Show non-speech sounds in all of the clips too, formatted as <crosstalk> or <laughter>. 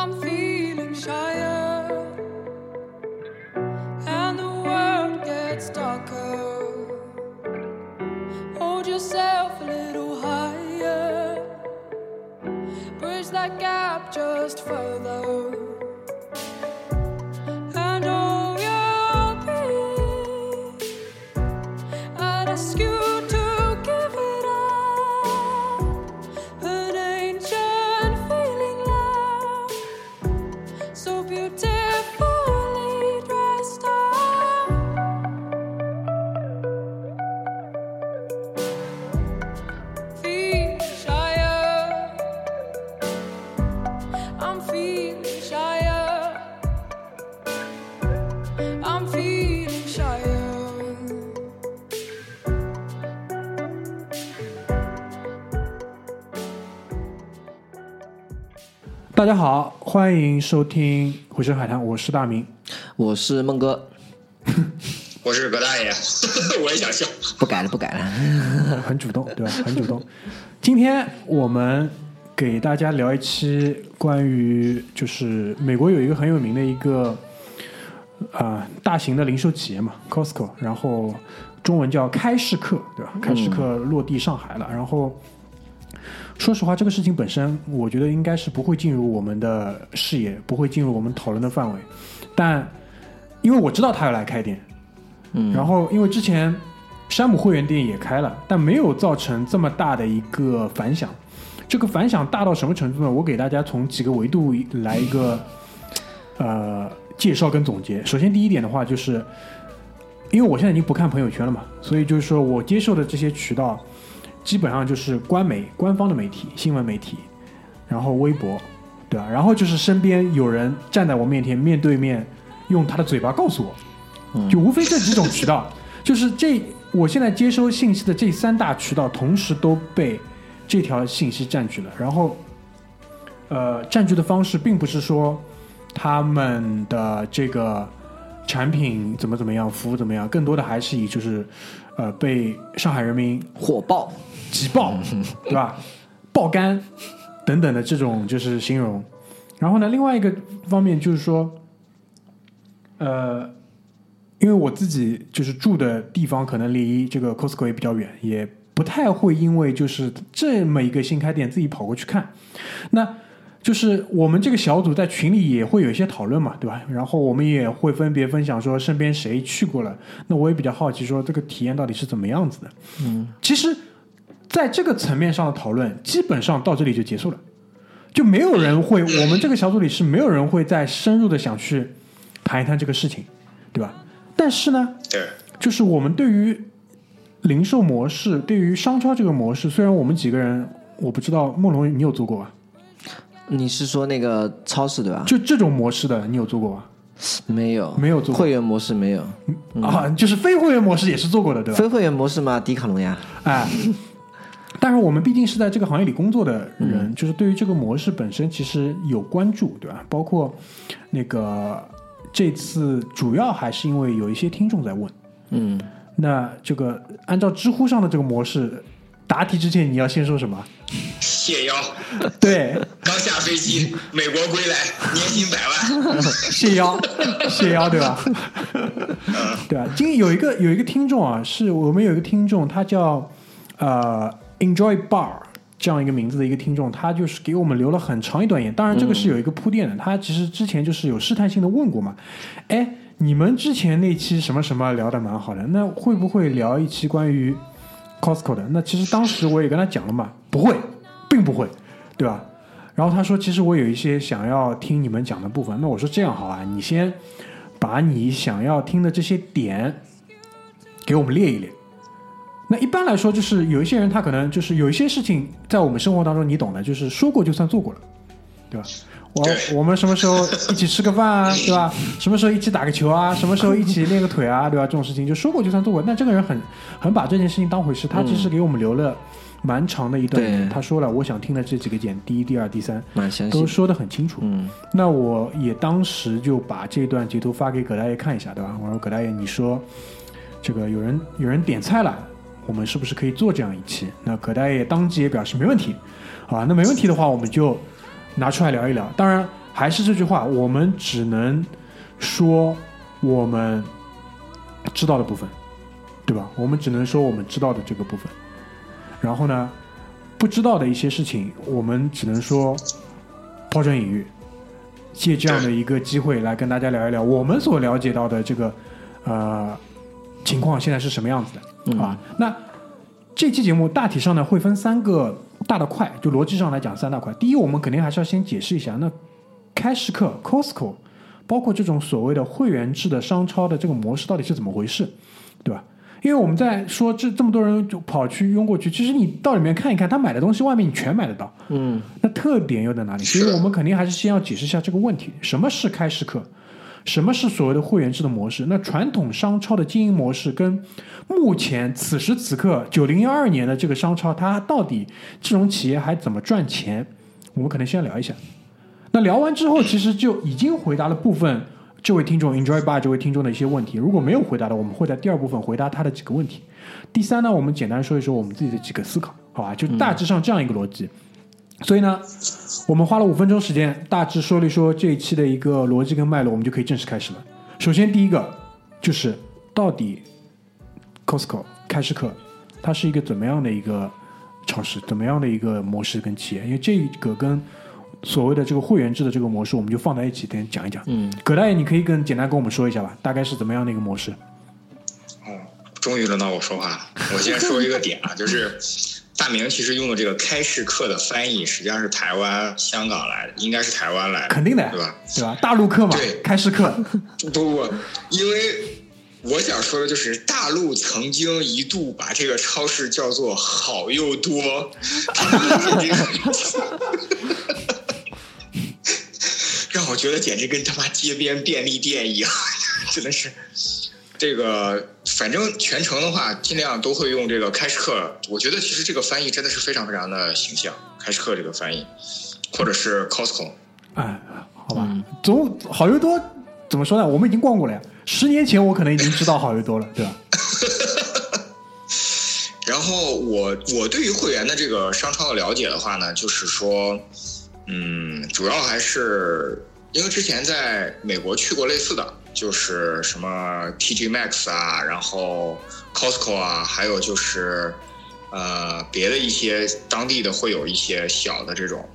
I'm feeling shyer, 大家好，欢迎收听《回声海滩》，我是大明。我是孟哥，<laughs> 我是葛大爷，<laughs> 我也想笑。不改了，不改了。<laughs> 很主动，对吧？很主动。今天我们给大家聊一期关于，就是美国有一个很有名的一个啊、大型的零售企业嘛，Costco，然后中文叫开市客，对吧？开市客落地上海了，然后。说实话，这个事情本身，我觉得应该是不会进入我们的视野，不会进入我们讨论的范围。但因为我知道他要来开店，嗯，然后因为之前山姆会员店也开了，但没有造成这么大的一个反响。这个反响大到什么程度呢？我给大家从几个维度来一个呃介绍跟总结。首先第一点的话，就是因为我现在已经不看朋友圈了嘛，所以就是说我接受的这些渠道基本上就是官媒、官方的媒体、新闻媒体，然后微博，对吧？然后就是身边有人站在我面前，面对面用他的嘴巴告诉我，就无非这几种渠道，<laughs> 就是这我现在接收信息的这三大渠道，同时都被这条信息占据了。然后，呃，占据的方式并不是说他们的这个产品怎么怎么样，服务怎么样，更多的还是以就是呃被上海人民火爆，挤爆，<laughs> 对吧？爆肝等等的这种就是形容。然后呢，另外一个方面就是说，呃，因为我自己就是住的地方可能离这个 Costco 也比较远，也不太会因为就是这么一个新开店自己跑过去看。那就是我们这个小组在群里也会有一些讨论嘛，对吧？然后我们也会分别分享说身边谁去过了。那我也比较好奇说这个体验到底是怎么样子的。嗯，其实在这个层面上的讨论，基本上到这里就结束了，就没有人会，我们这个小组里是没有人会再深入的想去谈一谈这个事情，对吧？但是呢，对，就是我们对于零售模式，对于商超这个模式，虽然我们几个人，我不知道梦龙你有做过吧？你是说那个超市对吧？就这种模式的，你有做过吗？没有，没有做过会员模式没有，啊，就是非会员模式也是做过的，对吧？非会员模式嘛，迪卡侬呀，哎，但是我们毕竟是在这个行业里工作的人，就是对于这个模式本身其实有关注，对吧？包括那个这次主要还是因为有一些听众在问，嗯，那这个按照知乎上的这个模式，答题之前你要先说什么？谢邀对，刚下飞机，美国归来，年薪百万。谢邀，谢邀，对吧？对吧？今天有一个有一个听众啊，是我们有一个听众，他叫呃 Enjoy Bar 这样一个名字的一个听众，他就是给我们留了很长一段言。当然，这个是有一个铺垫的，他其实之前就是有试探性的问过嘛，哎，你们之前那期什么什么聊的蛮好的，那会不会聊一期关于 Costco 的？那其实当时我也跟他讲了嘛，不会，并不会，对吧？然后他说，其实我有一些想要听你们讲的部分。那我说这样好啊，你先把你想要听的这些点给我们列一列。那一般来说，就是有一些人他可能就是有一些事情在我们生活当中你懂的，就是说过就算做过了，对吧？我我们什么时候一起吃个饭啊，对吧？<laughs> 什么时候一起打个球啊？什么时候一起练个腿啊，对吧？这种事情就说过就算做过。那这个人很很把这件事情当回事，他其实给我们留了蛮长的一段他说了，我想听的这几个点，第一、第二、第三，蛮详细，都说得很清楚。嗯，那我也当时就把这段截图发给葛大爷看一下，对吧？我说葛大爷，你说这个有人有人点菜了，我们是不是可以做这样一期？那葛大爷当即也表示没问题，啊，那没问题的话，我们就拿出来聊一聊。当然还是这句话，我们只能说我们知道的部分，对吧？我们只能说我们知道的这个部分。然后呢，不知道的一些事情，我们只能说抛砖引玉，借这样的一个机会来跟大家聊一聊我们所了解到的这个呃情况现在是什么样子的，好吧？那这期节目大体上呢会分三个大的块，就逻辑上来讲三大块。第一，我们肯定还是要先解释一下，那开市客 Costco，包括这种所谓的会员制的商超的这个模式到底是怎么回事，对吧？因为我们在说这这么多人就跑去拥过去，其实你到里面看一看，他买的东西外面你全买得到，嗯，那特点又在哪里？所以我们肯定还是先要解释一下这个问题：什么是开市客？什么是所谓的会员制的模式？那传统商超的经营模式跟目前此时此刻九零幺二年的这个商超，它到底这种企业还怎么赚钱？我们可能先聊一下。那聊完之后，其实就已经回答了部分这位听众 Enjoy Bar 这位听众的一些问题。如果没有回答的，我们会在第二部分回答他的几个问题。第三呢，我们简单说一说我们自己的几个思考，好吧？就大致上这样一个逻辑。所以呢，我们花了五分钟时间，大致说了一说这一期的一个逻辑跟脉络，我们就可以正式开始了。首先，第一个就是到底 Costco 开市客它是一个怎么样的一个超市，怎么样的一个模式跟企业？因为这个跟所谓的这个会员制的这个模式，我们就放在一起，等讲一讲。嗯，葛大爷，你可以跟简单跟我们说一下吧，大概是怎么样的一个模式？哦，终于轮到我说话了。我先说一个点啊，就是大明其实用的这个开市客的翻译，实际上是台湾、香港来的，应该是台湾来的，肯定的呀对吧？对吧？大陆客嘛对，开市客，不不，因为我想说的就是，大陆曾经一度把这个超市叫做“好又多 <laughs> ”，让我觉得简直跟他妈街边便利店一样，<laughs> 真的是。这个反正全程的话，尽量都会用这个开市客。我觉得其实这个翻译真的是非常非常的形象，开市客这个翻译，或者是 Costco。哎，好吧，总好又多怎么说呢？我们已经逛过了呀。十年前我可能已经知道好又多了，对吧？<laughs> 然后我我对于会员的这个商超的了解的话呢，就是说，嗯，主要还是因为之前在美国去过类似的，就是什么 TG Max 啊，然后 Costco 啊，还有就是呃别的一些当地的会有一些小的这种。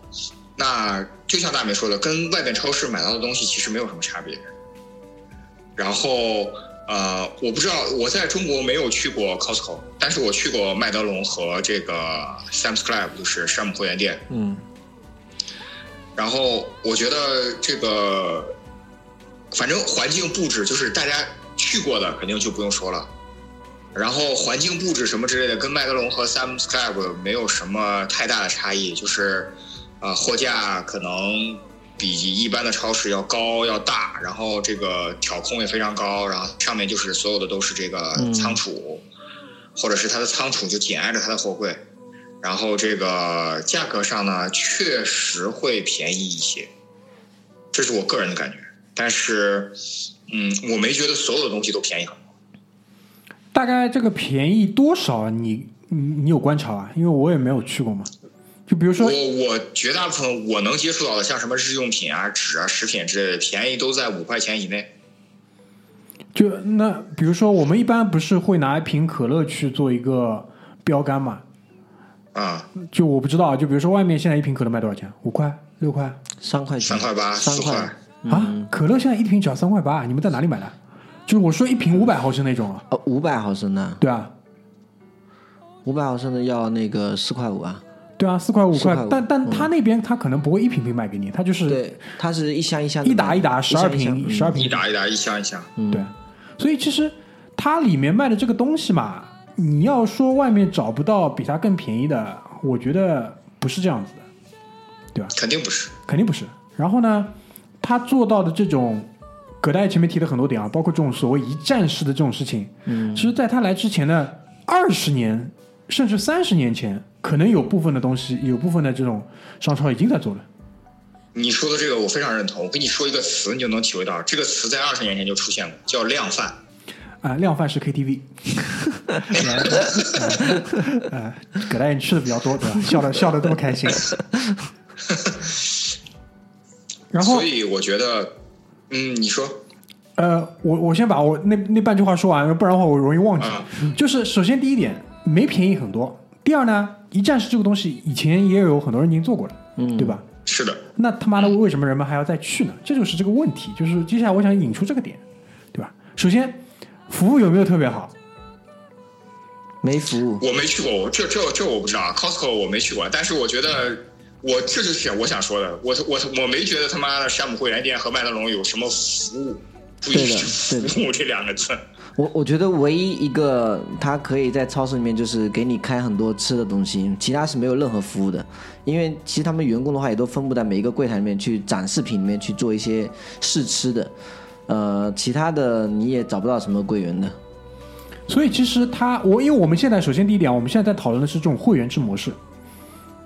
那就像大美说的，跟外边超市买到的东西其实没有什么差别。然后呃，我不知道我在中国没有去过 Costco，但是我去过麦德龙和这个 Sam's Club，就是山姆会员店。嗯然后我觉得这个，反正环境布置就是大家去过的肯定就不用说了。然后环境布置什么之类的，跟麦德龙和 Sam's Club 没有什么太大的差异，就是呃货架可能比一般的超市要高要大，然后这个挑空也非常高，然后上面就是所有的都是这个仓储，或者是它的仓储就紧挨着它的货柜。然后这个价格上呢，确实会便宜一些，这是我个人的感觉。但是，嗯，我没觉得所有的东西都便宜很多。大概这个便宜多少啊？你你你有观察啊？因为我也没有去过嘛。就比如说，我我绝大部分我能接触到的，像什么日用品啊、纸啊、食品之类的，便宜都在五块钱以内。就那比如说，我们一般不是会拿一瓶可乐去做一个标杆嘛？啊、就我不知道啊，就比如说外面现在一瓶可乐卖多少钱？五块、六块三块钱，三块八、四三块块，啊？可乐现在一瓶只要三块八，你们在哪里买的？就是我说一瓶五百毫升那种啊，呃，五百毫升的，对啊，五百毫升的要那个四块五啊。对啊，四块五块4块，但但他那边他可能不会一瓶瓶卖给你，他就是对，它是一箱一箱的一打一打十二瓶，十二瓶一打一打，一箱一箱。对，所以其实它里面卖的这个东西嘛，你要说外面找不到比它更便宜的，我觉得不是这样子的，肯定不是。肯定不是。然后呢，他做到的这种，葛大爷前面提的很多点啊，包括这种所谓一站式的这种事情，嗯，其实在他来之前的二十年甚至三十年前，可能有部分的东西，有部分的这种商超已经在做了。你说的这个我非常认同。我跟你说一个词，你就能体会到，这个词在二十年前就出现过，叫量贩。啊，量贩式 KTV，呃，葛大爷你吃的比较多，对吧？笑的笑的这么开心，<laughs> <laughs> 然后所以我觉得，嗯，你说，呃，我我先把我那那半句话说完，不然的话我容易忘记。嗯就是首先第一点，没便宜很多；第二呢，一站式这个东西以前也有很多人已经做过了，嗯对吧？是的，那他妈的为什么人们还要再去呢？这就是这个问题。就是接下来我想引出这个点，对吧？首先，服务有没有特别好？没服务，我没去过，我这这这我不知道，Costco 我没去过，但是我觉得。我这就是我想说的，我我我没觉得他妈的山姆会员店和麦德龙有什么服务，注意对的对的服务这两个字。<laughs> 我我觉得唯一一个他可以在超市里面就是给你开很多吃的东西，其他是没有任何服务的。因为其实他们员工的话也都分布在每一个柜台里面去展示品里面去做一些试吃的，呃，其他的你也找不到什么柜员的。所以其实他，我因为我们现在首先第一点，我们现在在讨论的是这种会员制模式，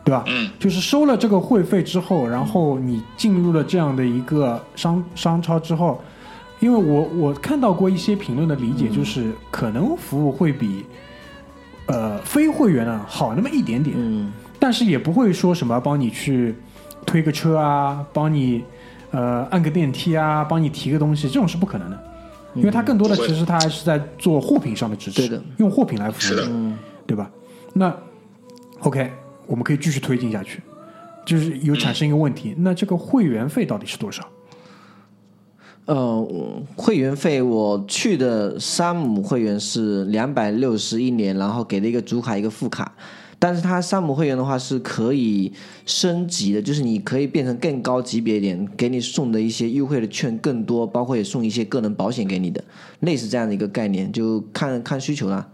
对吧？嗯，就是收了这个会费之后，然后你进入了这样的一个商商超之后，因为我我看到过一些评论的理解，就是可能服务会比呃非会员呢好那么一点点，嗯，但是也不会说什么帮你去推个车啊，帮你呃按个电梯啊，帮你提个东西，这种是不可能的，因为它更多的其实它还是在做货品上的支持，用货品来服务是的。嗯对吧？那 OK，我们可以继续推进下去，就是有产生一个问题，那这个会员费到底是多少？呃，会员费我去的山姆会员是两百六十一年，然后给了一个主卡一个副卡，但是它山姆会员的话是可以升级的，就是你可以变成更高级别一点，给你送的一些优惠的券更多，包括也送一些个人保险给你的，类似这样的一个概念，就看看需求啦。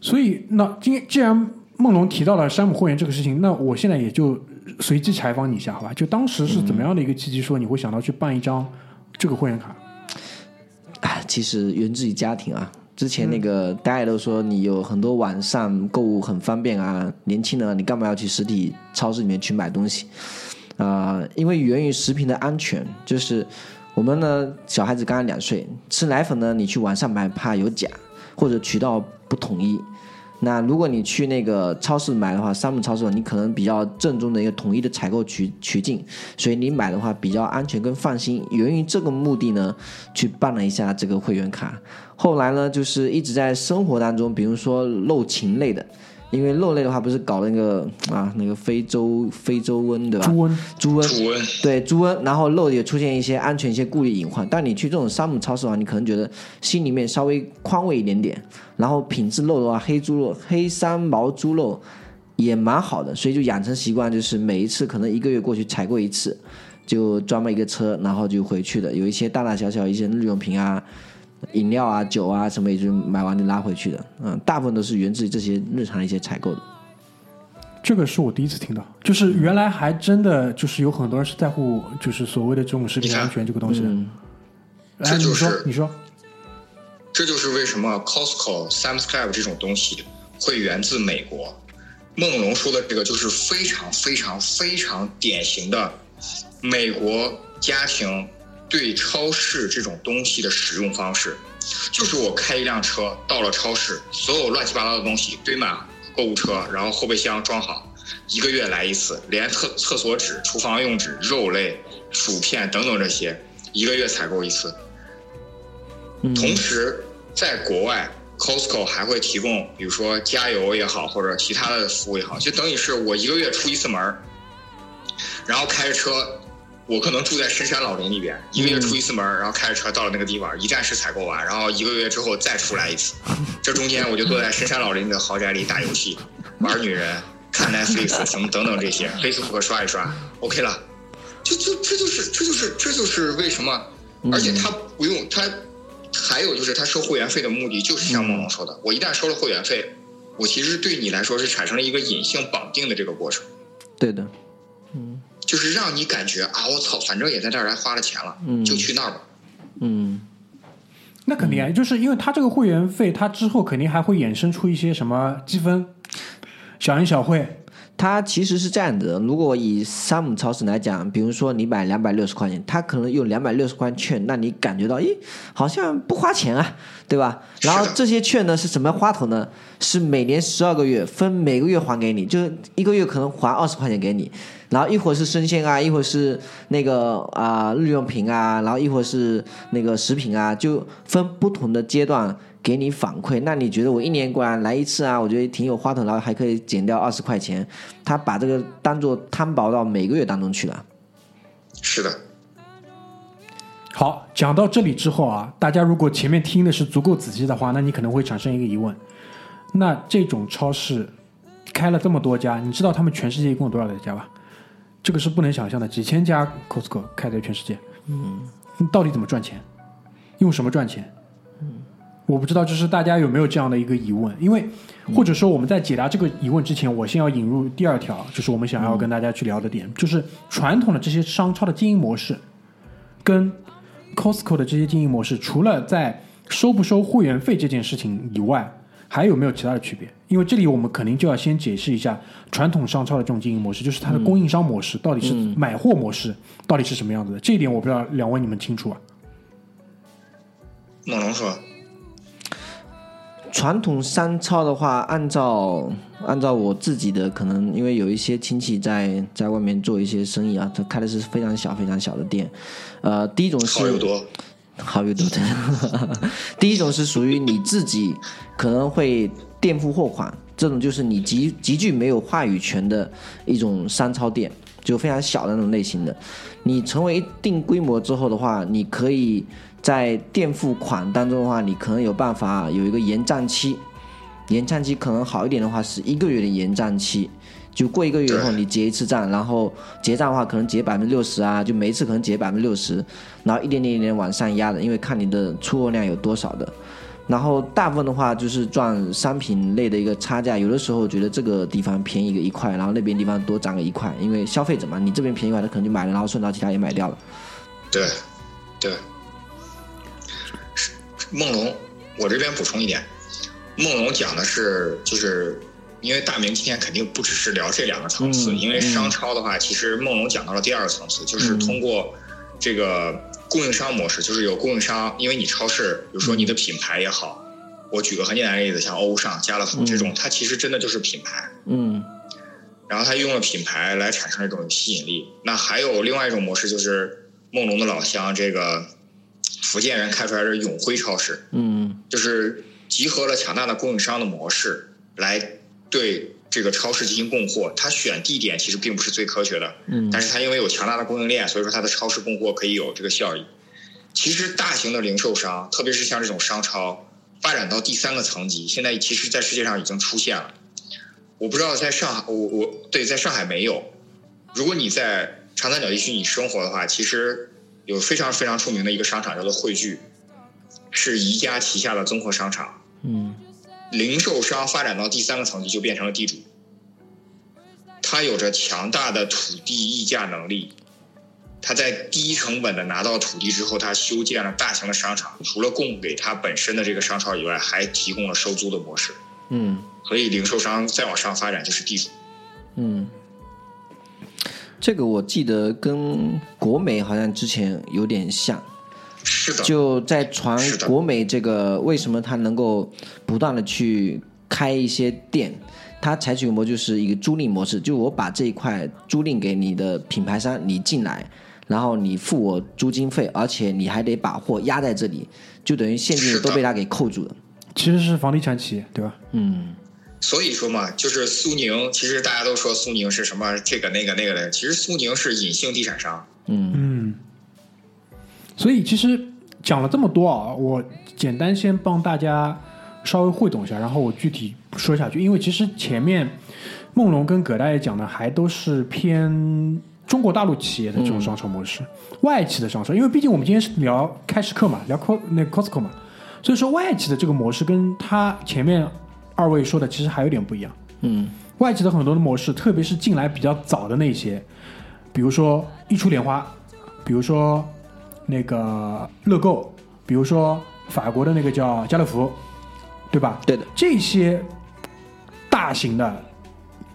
所以，那今既然梦龙提到了山姆会员这个事情，那我现在也就随机采访你一下，好吧？就当时是怎么样的一个契机，说你会想到去办一张这个会员卡？哎，其实源自于家庭啊。之前那个大家都说你有很多晚上购物很方便啊，年轻人你干嘛要去实体超市里面去买东西？啊、因为源于食品的安全，就是我们呢小孩子刚刚两岁，吃奶粉呢你去网上买怕有假，或者渠道不统一。那如果你去那个超市买的话，山姆超市你可能比较正宗的一个统一的采购渠渠径，所以你买的话比较安全跟放心。源于这个目的呢，去办了一下这个会员卡。后来呢，就是一直在生活当中，比如说肉禽类的，因为肉类的话不是搞那个啊那个非洲非洲瘟对吧？猪瘟，猪瘟，猪瘟，对猪瘟，然后肉也出现一些安全一些顾虑隐患。但你去这种山姆超市的话，你可能觉得心里面稍微宽慰一点点。然后品质肉的话，黑猪肉、黑三毛猪肉也蛮好的，所以就养成习惯，就是每一次可能一个月过去采购一次，就专门一个车，然后就回去的。有一些大大小小一些日用品啊。饮料啊、酒啊什么，也就买完就拉回去的。嗯，大部分都是源自于这些日常的一些采购的。这个是我第一次听到，就是原来还真的就是有很多人是在乎，就是所谓的这种食品安全这个东西的。嗯，来，这就你说是，你说，这就是为什么 Costco、Sam's Club 这种东西会源自美国。梦龙说的这个就是非常非常非常典型的美国家庭对超市这种东西的使用方式，就是我开一辆车到了超市，所有乱七八糟的东西堆满购物车，然后后备箱装好，一个月来一次，连厕厕所纸、厨房用纸、肉类、薯片等等这些，一个月采购一次。嗯同时，在国外，Costco 还会提供，比如说加油也好，或者其他的服务也好，就等于是我一个月出一次门儿，然后开着车，我可能住在深山老林里边，一个月出一次门，然后开着车到了那个地方，一站式采购完，然后一个月之后再出来一次，这中间我就坐在深山老林的豪宅里打游戏、玩女人、看 Netflix 什么等等这些，Facebook 刷一刷，OK 了，就就这就是这就是这就是为什么，而且他不用他。还有就是他收会员费的目的，就是像梦龙说的，我一旦收了会员费，我其实对你来说是产生了一个隐性绑定的这个过程，对的，就是让你感觉啊，我操，反正也在这儿来花了钱了，嗯就去那儿吧。嗯，那肯定啊，就是因为他这个会员费，他之后肯定还会衍生出一些什么积分、小恩小惠，它其实是这样的，如果以山姆超市来讲，比如说你买两百六十块钱，它可能用两百六十块券，让你感觉到，咦，好像不花钱啊，对吧？然后这些券呢是什么花头呢？是每年十二个月，分每个月还给你，就是一个月可能还二十块钱给你，然后一会儿是生鲜啊，一会儿是那个啊、日用品啊，然后一会儿是那个食品啊，就分不同的阶段给你反馈。那你觉得我一年过来来一次啊，我觉得挺有花头，然后还可以减掉二十块钱，他把这个当做摊薄到每个月当中去了。是的，好，讲到这里之后啊，大家如果前面听的是足够仔细的话，那你可能会产生一个疑问：那这种超市开了这么多家，你知道他们全世界一共有多少家吧？这个是不能想象的，几千家 Costco 开在全世界，嗯，到底怎么赚钱？用什么赚钱？嗯我不知道，就是大家有没有这样的一个疑问？因为或者说我们在解答这个疑问之前，我先要引入第二条，就是我们想要跟大家去聊的点，就是传统的这些商超的经营模式跟 Costco 的这些经营模式，除了在收不收会员费这件事情以外，还有没有其他的区别？因为这里我们肯定就要先解释一下传统商超的这种经营模式，就是它的供应商模式到底是买货模式到底是什么样子的。这一点我不知道两位你们清楚啊？梦龙说，传统商超的话，按照按照我自己的可能，因为有一些亲戚在在外面做一些生意啊，他开的是非常小非常小的店。呃，第一种是好好有多的。<laughs> 第一种是属于你自己可能会垫付货款，这种就是你极极具没有话语权的一种商超店，就非常小的那种类型的。你成为一定规模之后的话，你可以在垫付款当中的话，你可能有办法有一个延账期，延账期可能好一点的话是一个月的延账期。就过一个月以后，你结一次账，然后结账的话可能结百分之六十啊，就每一次可能结百分之六十，然后一点点一点点往上压的，因为看你的出货量有多少的。然后大部分的话就是赚商品类的一个差价，有的时候觉得这个地方便宜个一块，然后那边地方多涨个一块，因为消费者嘛，你这边便宜的话，他可能就买了，然后顺道其他也买掉了。对，对。是梦龙，我这边补充一点，梦龙讲的是就是。因为大明今天肯定不只是聊这两个层次，嗯因为商超的话，其实梦龙讲到了第二个层次，就是嗯通过这个供应商模式，就是有供应商，因为你超市，比如说你的品牌也好，我举个很简单的例子，像欧尚、家乐福这种，它其实真的就是品牌，嗯然后它用了品牌来产生一种吸引力。那还有另外一种模式，就是梦龙的老乡这个福建人开出来的永辉超市，嗯就是集合了强大的供应商的模式来对这个超市进行供货。它选地点其实并不是最科学的，嗯但是它因为有强大的供应链，所以说它的超市供货可以有这个效益。其实大型的零售商，特别是像这种商超，发展到第三个层级，现在其实在世界上已经出现了。我不知道在上海，我我对在上海没有。如果你在长三角地区你生活的话，其实有非常非常出名的一个商场叫做汇聚，是宜家旗下的综合商场。嗯零售商发展到第三个层级就变成了地主，他有着强大的土地溢价能力。他在低成本的拿到土地之后，他修建了大型的商场，除了供给他本身的这个商超以外，还提供了收租的模式。嗯所以零售商再往上发展就是地主。嗯，这个我记得跟国美好像之前有点像。是的，就在传国美这个为什么它能够不断的去开一些店，它采取的模就是一个租赁模式，就我把这一块租赁给你的品牌商，你进来，然后你付我租金费，而且你还得把货压在这里，就等于现金都被他给扣住了。其实是房地产企业，对吧？嗯所以说嘛，就是苏宁，其实大家都说苏宁是什么这个那个那个的，其实苏宁是隐性地产商。嗯嗯，所以其实讲了这么多啊，我简单先帮大家稍微汇总一下，然后我具体说下去。因为其实前面梦龙跟葛大爷讲的还都是偏中国大陆企业的这种商超模式，外企的商超。因为毕竟我们今天是聊开市客嘛，聊 Co 那 Costco 嘛，所以说外企的这个模式跟他前面二位说的其实还有点不一样。嗯外企的很多的模式，特别是进来比较早的那些，比如说一出莲花，比如说那个乐购，比如说法国的那个叫家乐福，对吧？对的，这些大型的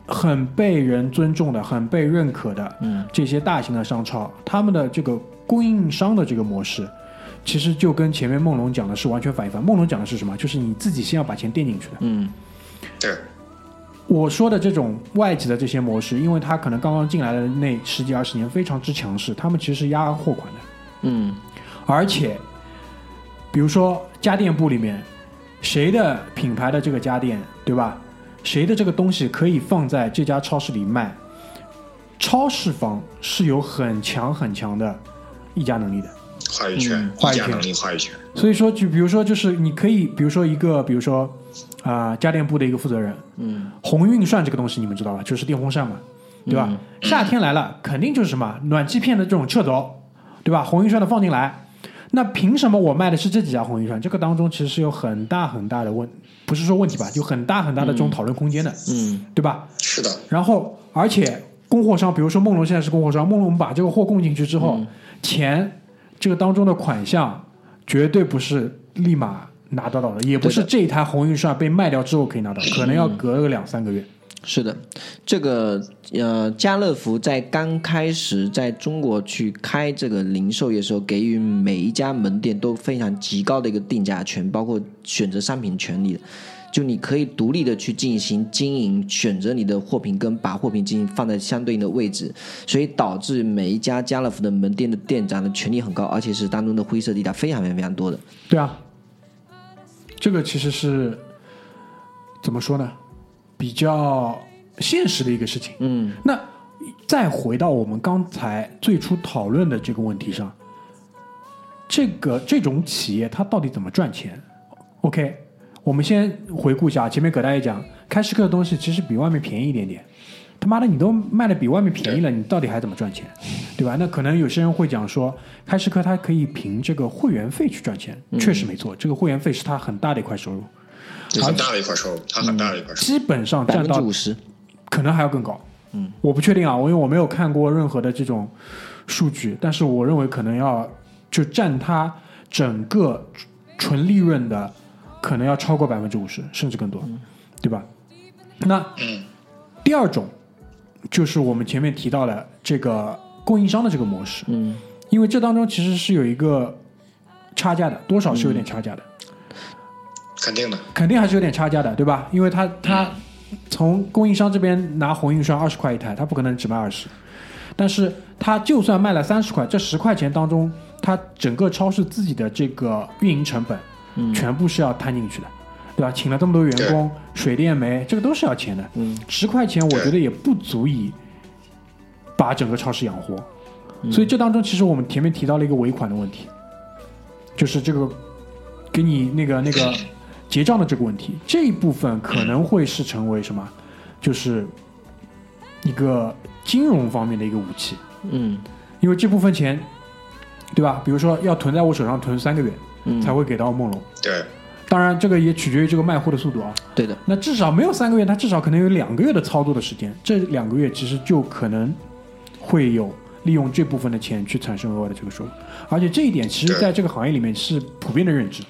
很被人尊重的、很被认可的嗯这些大型的商超，他们的这个供应商的这个模式，其实就跟前面梦龙讲的是完全反一反。梦龙讲的是什么？就是你自己先要把钱垫进去的。嗯对，我说的这种外企的这些模式，因为他可能刚刚进来的那十几二十年非常之强势，他们其实是压货款的。嗯而且，比如说家电部里面，谁的品牌的这个家电，对吧？谁的这个东西可以放在这家超市里卖？超市方是有很强很强的议价能力的。话语权嗯、话语权议价能力、话语权。所以说，就比如说，就是你可以，比如说一个，比如说啊、家电部的一个负责人，嗯红运算这个东西你们知道吧？就是电风扇嘛，对吧？夏天来了，肯定就是什么暖气片的这种撤走，对吧？红运算的放进来，那凭什么我卖的是这几家红运算？这个当中其实是有很大很大的问，不是说问题吧，有很大很大的这种讨论空间的，嗯对吧？是的，然后，而且供货商，比如说梦龙现在是供货商，梦龙把这个货供进去之后，钱这个当中的款项绝对不是立马拿得到的，也不是这一台红运算被卖掉之后可以拿到，可能要隔个两三个月。是的，这个呃，家乐福在刚开始在中国去开这个零售业的时候，给予每一家门店都非常极高的一个定价权，包括选择商品权利的。就你可以独立的去进行经营，选择你的货品跟把货品进行放在相对应的位置，所以导致每一家家乐福的门店的店长的权力很高，而且是当中的灰色地带非常非常非常多的。对啊，这个其实是怎么说呢？比较现实的一个事情。嗯那再回到我们刚才最初讨论的这个问题上，这个这种企业它到底怎么赚钱？OK，我们先回顾一下，前面葛大爷讲，开市客的东西其实比外面便宜一点点。他妈的，你都卖的比外面便宜了，你到底还怎么赚钱，对吧？那可能有些人会讲说，开市客它可以凭这个会员费去赚钱，确实没错，这个会员费是它很大的一块收入，很大的一块收入，它很大的一块收入。基本上占到五十，可能还要更高。嗯，我不确定啊，我因为我没有看过任何的这种数据，但是我认为可能要就占它整个纯利润的，可能要超过百分之五十，甚至更多，对吧？那嗯第二种就是我们前面提到的这个供应商的这个模式，嗯因为这当中其实是有一个差价的，多少是有点差价的。肯定的，肯定还是有点差价的，对吧？因为他他从供应商这边拿红运算二十块一台，他不可能只卖二十，但是他就算卖了三十块，这十块钱当中，他整个超市自己的这个运营成本，嗯。全部是要摊进去的，对吧？请了这么多员工，水电煤这个都是要钱的，嗯。十块钱我觉得也不足以把整个超市养活，所以这当中其实我们前面提到了一个尾款的问题，就是这个给你那个那个结账的这个问题，这一部分可能会是成为什么？就是一个金融方面的一个武器，嗯。因为这部分钱，对吧？比如说要囤在我手上囤三个月嗯，才会给到梦龙，对，当然这个也取决于这个卖货的速度啊。对的，那至少没有三个月，它至少可能有两个月的操作的时间，这两个月其实就可能会有利用这部分的钱去产生额外的这个收入，而且这一点其实在这个行业里面是普遍的认知？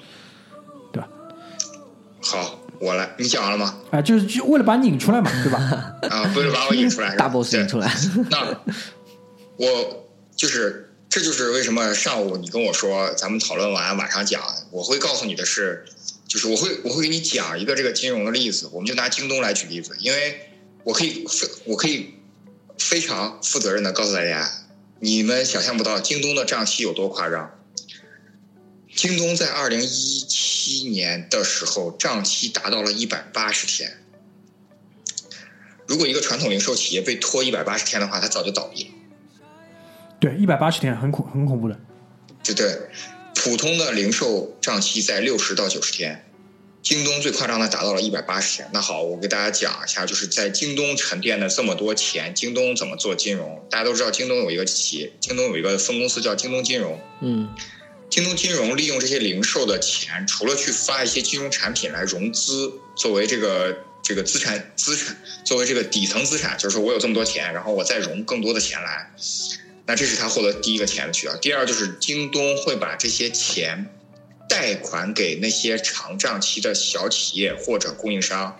好，我来，你讲完了吗？啊、就是就为了把你引出来嘛，对吧？<laughs> 啊，不是把我引出来，大 boss 对引出来，那我就是，这就是为什么上午你跟我说咱们讨论完晚上讲，我会告诉你的是，就是我会我会给你讲一个这个金融的例子，我们就拿京东来举例子，因为我可以非我可以非常负责任的告诉大家，你们想象不到京东的账期有多夸张。京东在二零一七年的时候，账期达到了一百八十天。如果一个传统零售企业被拖一百八十天的话，它早就倒闭了。对，一百八十天很恐很恐怖的，对对，普通的零售账期在六十到九十天，京东最夸张的达到了一百八十天。那好，我给大家讲一下，就是在京东沉淀的这么多钱，京东怎么做金融？大家都知道，京东有一个企业，京东有一个分公司叫京东金融。嗯京东金融利用这些零售的钱，除了去发一些金融产品来融资，作为这个这个资产资产，作为这个底层资产，就是说我有这么多钱，然后我再融更多的钱来，那这是他获得第一个钱的渠道。第二就是京东会把这些钱贷款给那些长账期的小企业或者供应商，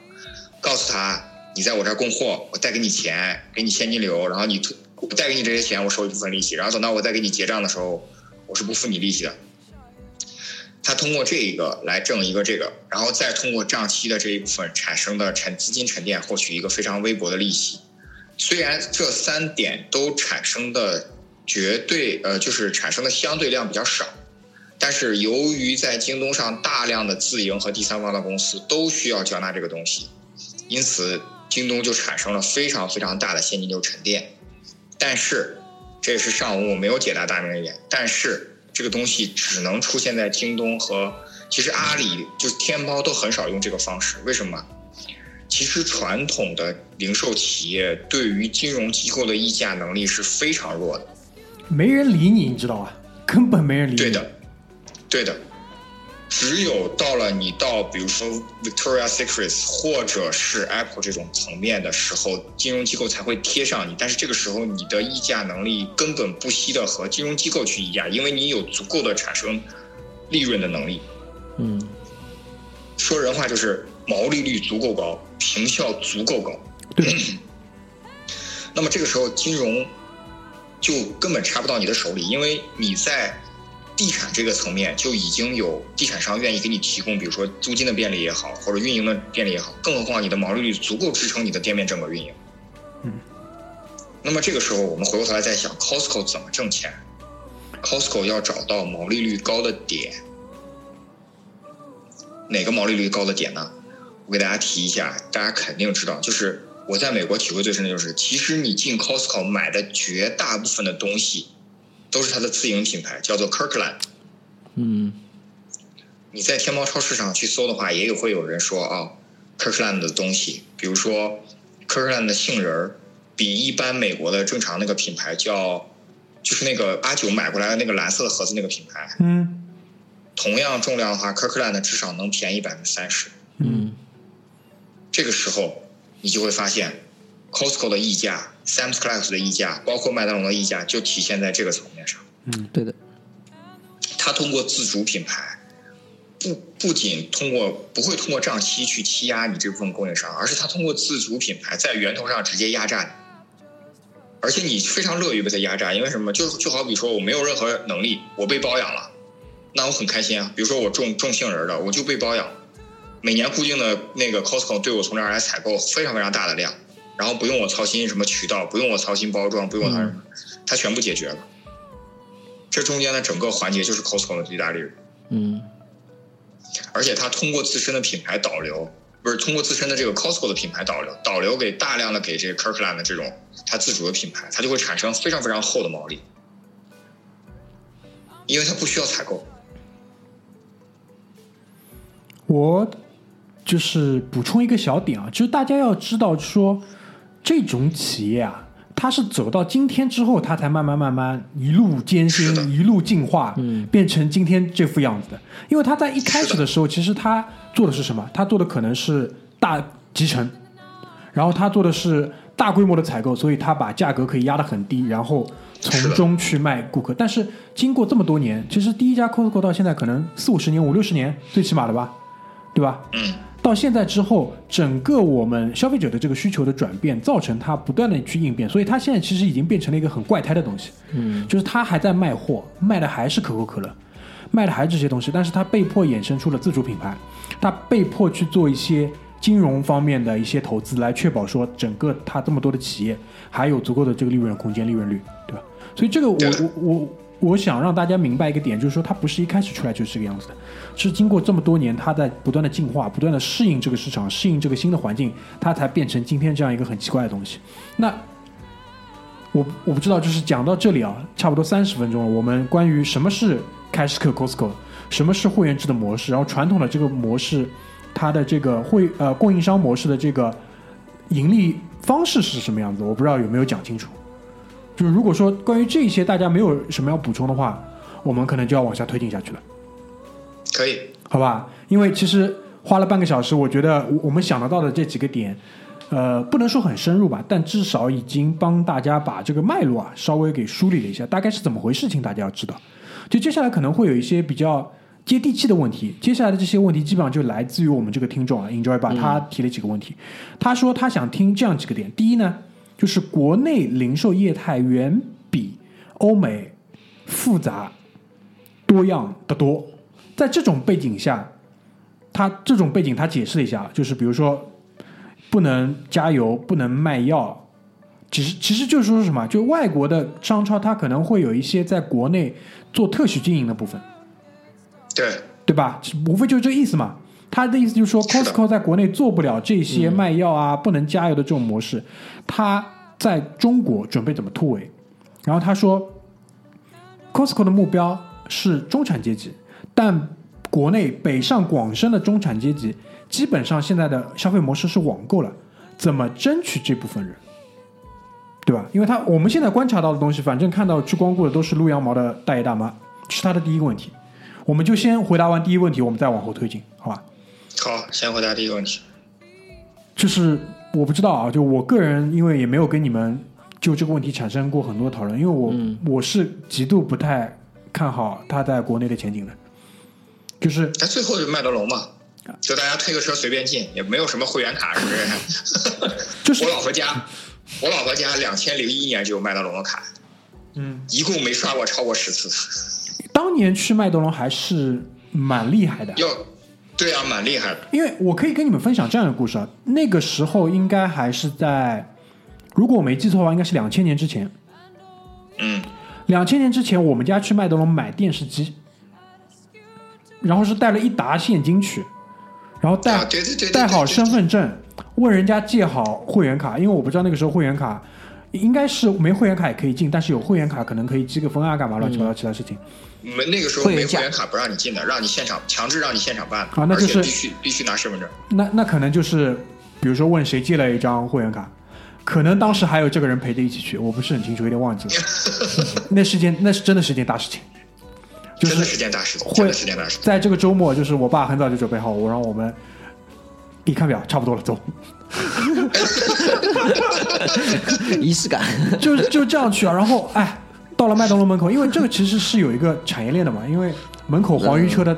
告诉他你在我这儿供货，我贷给你钱，给你现金流，然后你退我贷给你这些钱，我收一部分利息，然后等到我再给你结账的时候，我是不付你利息的。他通过这一个来挣一个这个，然后再通过账期的这一部分产生的沉资金沉淀，获取一个非常微薄的利息。虽然这三点都产生的绝对呃，就是产生的相对量比较少，但是由于在京东上大量的自营和第三方的公司都需要缴纳这个东西，因此京东就产生了非常非常大的现金流沉淀。但是这也是上午我没有解答大明的一点，但是这个东西只能出现在京东和其实阿里就是天猫都很少用这个方式，为什么？其实传统的零售企业对于金融机构的议价能力是非常弱的。没人理你，你知道吧？根本没人理你。对的，对的。只有到了你到比如说 Victoria Secrets 或者是 Apple 这种层面的时候，金融机构才会贴上你。但是这个时候你的议价能力根本不惜的和金融机构去议价，因为你有足够的产生利润的能力。嗯，说人话就是毛利率足够高，平效足够高。对，那么这个时候金融就根本插不到你的手里，因为你在地产这个层面就已经有地产商愿意给你提供，比如说租金的便利也好，或者运营的便利也好，更何况你的毛利率足够支撑你的店面整个运营。嗯。那么这个时候，我们回过头来再想，Costco 怎么挣钱？Costco 要找到毛利率高的点，哪个毛利率高的点呢？我给大家提一下，大家肯定知道，就是我在美国体会最深的就是，其实你进 Costco 买的绝大部分的东西，都是它的自营品牌，叫做 Kirkland。嗯，你在天猫超市上去搜的话，也有会有人说啊，Kirkland 的东西，比如说 Kirkland 的杏仁儿，比一般美国的正常那个品牌叫，就是那个阿九买过来的那个蓝色的盒子那个品牌，嗯同样重量的话，Kirkland 至少能便宜百分之三十。嗯，这个时候，你就会发现，Costco 的溢价、Sam's Club 的溢价，包括麦当劳的溢价，就体现在这个层面上。嗯对的，它通过自主品牌，不不仅通过不会通过账期去欺压你这部分供应商，而是它通过自主品牌在源头上直接压榨你，而且你非常乐于被他压榨，因为什么？就就好比说我没有任何能力，我被包养了，那我很开心啊。比如说我种种杏仁的，我就被包养，每年固定的那个 Costco 对我从这儿来采购非常非常大的量，然后不用我操心什么渠道，不用我操心包装，不用它什么，他全部解决了。这中间的整个环节就是 Costco 的最大利润。嗯而且他通过自身的品牌导流，不是通过自身的这个 Costco 的品牌导流，导流给大量的给这个 Kirkland 的这种他自主的品牌，它就会产生非常非常厚的毛利，因为它不需要采购。我就是补充一个小点啊，就是大家要知道说，这种企业啊，它是走到今天之后，它才慢慢慢慢一路艰辛，一路进化，嗯变成今天这副样子的。因为它在一开始的时候，其实它做的是什么？它做的可能是大集成，然后它做的是大规模的采购，所以它把价格可以压得很低，然后从中去卖顾客。但是经过这么多年，其实第一家 Costco 到现在可能四五十年、五六十年，最起码的吧，对吧？嗯，到现在之后，整个我们消费者的这个需求的转变，造成它不断的去应变，所以它现在其实已经变成了一个很怪胎的东西。嗯，就是它还在卖货，卖的还是可口可乐，卖的还是这些东西，但是它被迫衍生出了自主品牌，它被迫去做一些金融方面的一些投资，来确保说整个它这么多的企业还有足够的这个利润空间、利润率，对吧？所以这个我我我我想让大家明白一个点，就是说它不是一开始出来就是这个样子的，是经过这么多年，它在不断的进化，不断的适应这个市场，适应这个新的环境，它才变成今天这样一个很奇怪的东西。那我我不知道，就是讲到这里啊，差不多三十分钟了。我们关于什么是开市客 Costco，什么是会员制的模式，然后传统的这个模式，它的这个会呃供应商模式的这个盈利方式是什么样子，我不知道有没有讲清楚。就是如果说关于这些大家没有什么要补充的话，我们可能就要往下推进下去了。可以。好吧？因为其实花了半个小时，我觉得我我们想得到的这几个点，呃，不能说很深入吧，但至少已经帮大家把这个脉络啊稍微给梳理了一下，大概是怎么回事情，大家要知道。就接下来可能会有一些比较接地气的问题。接下来的这些问题基本上就来自于我们这个听众啊，Enjoy 吧，他提了几个问题。他说他想听这样几个点：第一呢，就是国内零售业态远比欧美复杂多样的多。在这种背景下，他这种背景他解释了一下，就是比如说不能加油，不能卖药，其实其实就是说什么？就外国的商超，它可能会有一些在国内做特许经营的部分，对，对吧？无非就是这个意思嘛。他的意思就是说，Costco 在国内做不了这些卖药啊、不能加油的这种模式，他在中国准备怎么突围？然后他说，Costco 的目标是中产阶级，但国内北上广深的中产阶级基本上现在的消费模式是网购了，怎么争取这部分人？对吧？因为他我们现在观察到的东西，反正看到去光顾的都是撸羊毛的大爷大妈，是他的第一个问题。我们就先回答完第一个问题，我们再往后推进，好吧？好，先回答第一个问题。就是我不知道啊，就我个人，因为也没有跟你们就这个问题产生过很多讨论，因为我、我是极度不太看好他在国内的前景的，就是那最后就麦德龙嘛，就大家推个车随便进，也没有什么会员卡什么的。<laughs> 就是我老婆家，我老婆家两千零一年就有麦德龙的卡，嗯，一共没刷过超过十次。当年去麦德龙还是蛮厉害的，要，对啊，蛮厉害的。因为我可以跟你们分享这样的故事啊，那个时候应该还是在，如果我没记错的话，应该是两千年之前。嗯，两千年之前，我们家去麦德龙买电视机，然后是带了一沓现金去，然后带、带好身份证，问人家借好会员卡，因为我不知道那个时候会员卡应该是没会员卡也可以进，但是有会员卡可能可以积个分啊，干嘛乱七八糟其他事情。没那个时候会员价没会员卡不让你进的，让你现场强制让你现场办啊那就是必须必须拿身份证。那那可能就是，比如说问谁借了一张会员卡，可能当时还有这个人陪着一起去，我不是很清楚，有点忘记了。<laughs> 那是件那是真的是件大事情，就真的是是件大事，会真的是件大事。在这个周末，就是我爸很早就准备好，我让我们一看表，差不多了，走，<laughs> 仪式感。<laughs> 就就这样去啊。然后哎，到了麦当劳门口，因为这个其实是有一个产业链的嘛，因为门口黄鱼车的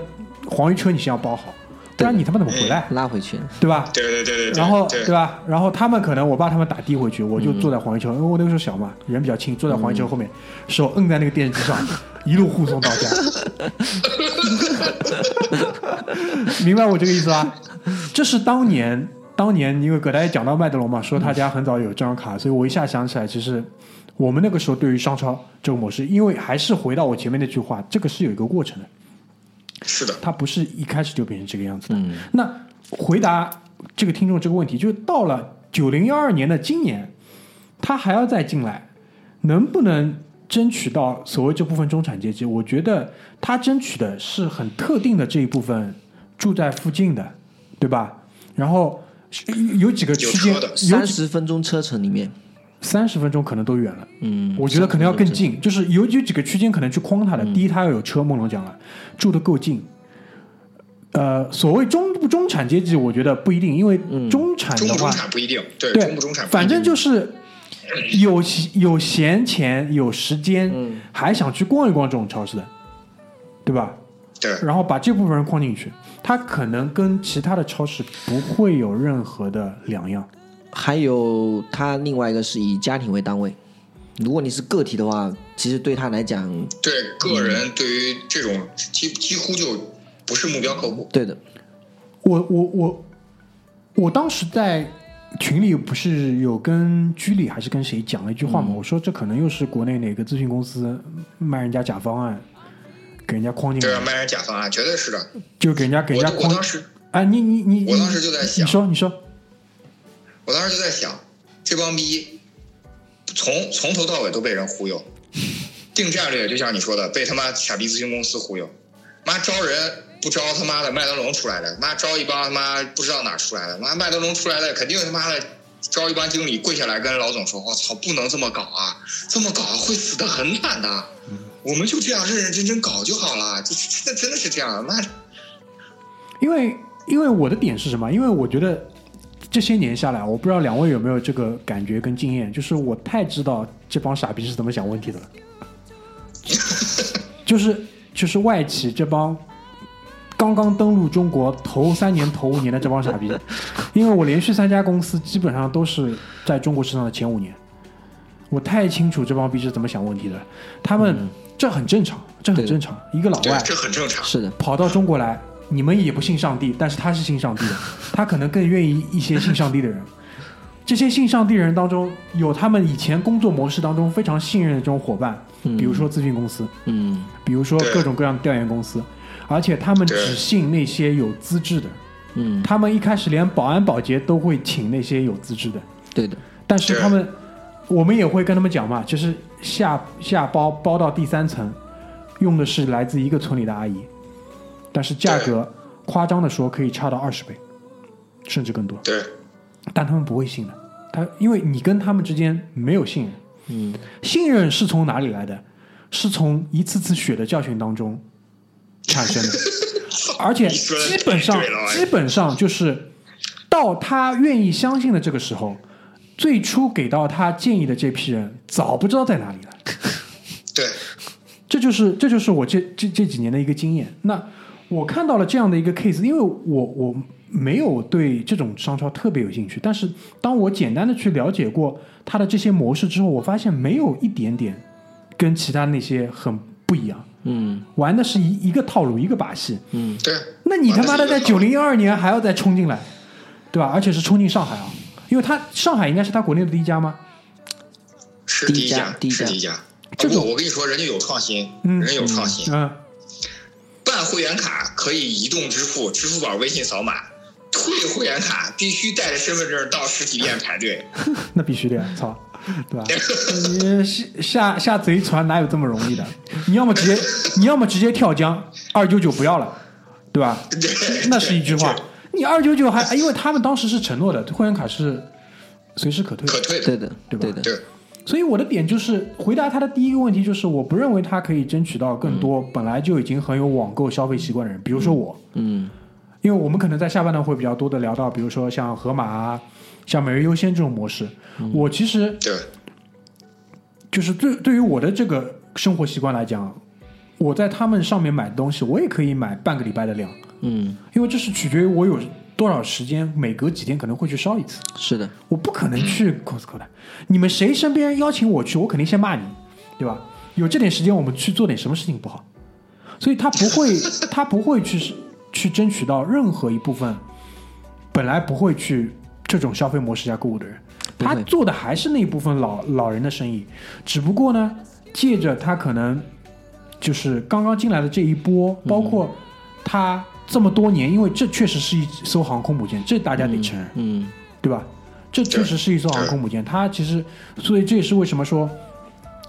黄鱼车你先要包好，不然你他妈怎么回来，<laughs> 拉回去，对吧？对对对对对。然后对对吧？然后他们可能我爸他们打的回去，我就坐在黄鱼车，因为我那个时候小嘛，人比较轻，坐在黄鱼车后面，手摁在那个电视机上，<laughs> 一路护送到家。<laughs> 明白我这个意思吧？这是当年，当年因为葛大爷讲到麦德龙嘛，说他家很早有这张卡，所以我一下想起来，其实我们那个时候对于商超这个模式，因为还是回到我前面那句话，这个是有一个过程的。是的，他不是一开始就变成这个样子的。嗯那回答这个听众这个问题，就是到了九零幺二年的今年，他还要再进来，能不能争取到所谓这部分中产阶级？我觉得他争取的是很特定的这一部分住在附近的，对吧？然后有几个区间三十分钟车程里面，三十分钟可能都远了。嗯，我觉得可能要更近，就是有有几个区间可能去框它的。第一，它要有车，梦龙讲了，住的够近。呃，所谓中不中产阶级，我觉得不一定，因为中产中不中的话，产不一定，对，对中不中产不一定，反正就是有有闲钱、有时间，嗯还想去逛一逛这种超市的，对吧？对然后把这部分人框进去，他可能跟其他的超市不会有任何的两样。还有他另外一个是以家庭为单位，如果你是个体的话，其实对他来讲，对个人对于这种几几乎就不是目标客户。对的，我我我我当时在群里不是有跟居里还是跟谁讲了一句话嘛？我说这可能又是国内哪个咨询公司卖人家假方案，给人家框进对啊，来，卖人假方案，绝对是的。就给人家给人家框我当时哎，你你你，我当时就在想你说你说，我当时就在想，这帮逼从从头到尾都被人忽悠，定战略就像你说的，被他妈傻逼咨询公司忽悠，妈招人不招他妈的麦德龙出来的，妈招一帮他妈不知道哪儿出来的，妈麦德龙出来的肯定他妈的招一帮经理跪下来跟老总说，我操，不能这么搞啊，这么搞会死的很惨的，我们就这样认认真真搞就好了，这这真的是这样，妈因为因为我的点是什么？因为我觉得这些年下来，我不知道两位有没有这个感觉跟经验，就是我太知道这帮傻逼是怎么想问题的了，<laughs> 就是就是外企这帮刚刚登陆中国头三年、头五年的这帮傻逼，因为我连续三家公司基本上都是在中国市场的前五年，我太清楚这帮逼是怎么想问题的。他们、这很正常，这很正常。一个老外，这很正常。是的，跑到中国来，你们也不信上帝，但是他是信上帝的，<laughs> 他可能更愿意一些信上帝的人。这些信上帝人当中，有他们以前工作模式当中非常信任的这种伙伴，比如说咨询公司，嗯。比如说各种各样的调研公司，而且他们只信那些有资质的。嗯，他们一开始连保安保洁都会请那些有资质的，对的，但是他们，我们也会跟他们讲嘛，就是下下包包到第三层，用的是来自一个村里的阿姨，但是价格夸张的说可以差到二十倍，甚至更多，对。但他们不会信的，他因为你跟他们之间没有信任，嗯，信任是从哪里来的？是从一次次血的教训当中产生的，<laughs> 而且基本上基本上就是到他愿意相信的这个时候，最初给到他建议的这批人早不知道在哪里了。<laughs> 对。这就是这就是我这这这几年的一个经验。那我看到了这样的一个 case，因为我我没有对这种商超特别有兴趣，但是当我简单的去了解过它的这些模式之后，我发现没有一点点跟其他那些很不一样，嗯玩的是一一个套路一个把戏。嗯，对，那你他妈的在九零二年还要再冲进来，对吧？而且是冲进上海啊，因为他上海应该是他国内的第一家吗？是第一一家，家第一家是第一家。这种不，我跟你说，人家有创新，嗯人家有创新。嗯，办会员卡可以移动支付，支付宝、微信扫码；退会员卡必须带着身份证到实体店排队。<laughs> 那必须的呀，操，对吧？<laughs> 你下下下贼船哪有这么容易的？你要么直接，<laughs> 你要么直接跳江，二九九不要了，对吧？那是一句话。你二九九还，因为他们当时是承诺的，会员卡是随时可退的可退的。对的，对吧对的，对，所以我的点就是回答他的第一个问题，就是我不认为他可以争取到更多本来就已经很有网购消费习惯的人，比如说我，嗯。因为我们可能在下半段会比较多的聊到，比如说像盒马啊、像每日优先这种模式，我其实对，就是对对于我的这个生活习惯来讲，我在他们上面买东西，我也可以买半个礼拜的量，嗯，因为这是取决于我有多少时间，每隔几天可能会去烧一次。是的，我不可能去 Costco 的。你们谁身边邀请我去，我肯定先骂你，对吧？有这点时间，我们去做点什么事情不好？所以他不会，<laughs> 他不会去去争取到任何一部分本来不会去这种消费模式下购物的人，他做的还是那一部分老老人的生意，只不过呢，借着他可能就是刚刚进来的这一波，包括他这么多年，因为这确实是一艘航空母舰，这大家得承认。嗯对吧？这确实是一艘航空母舰，它其实，所以这也是为什么说，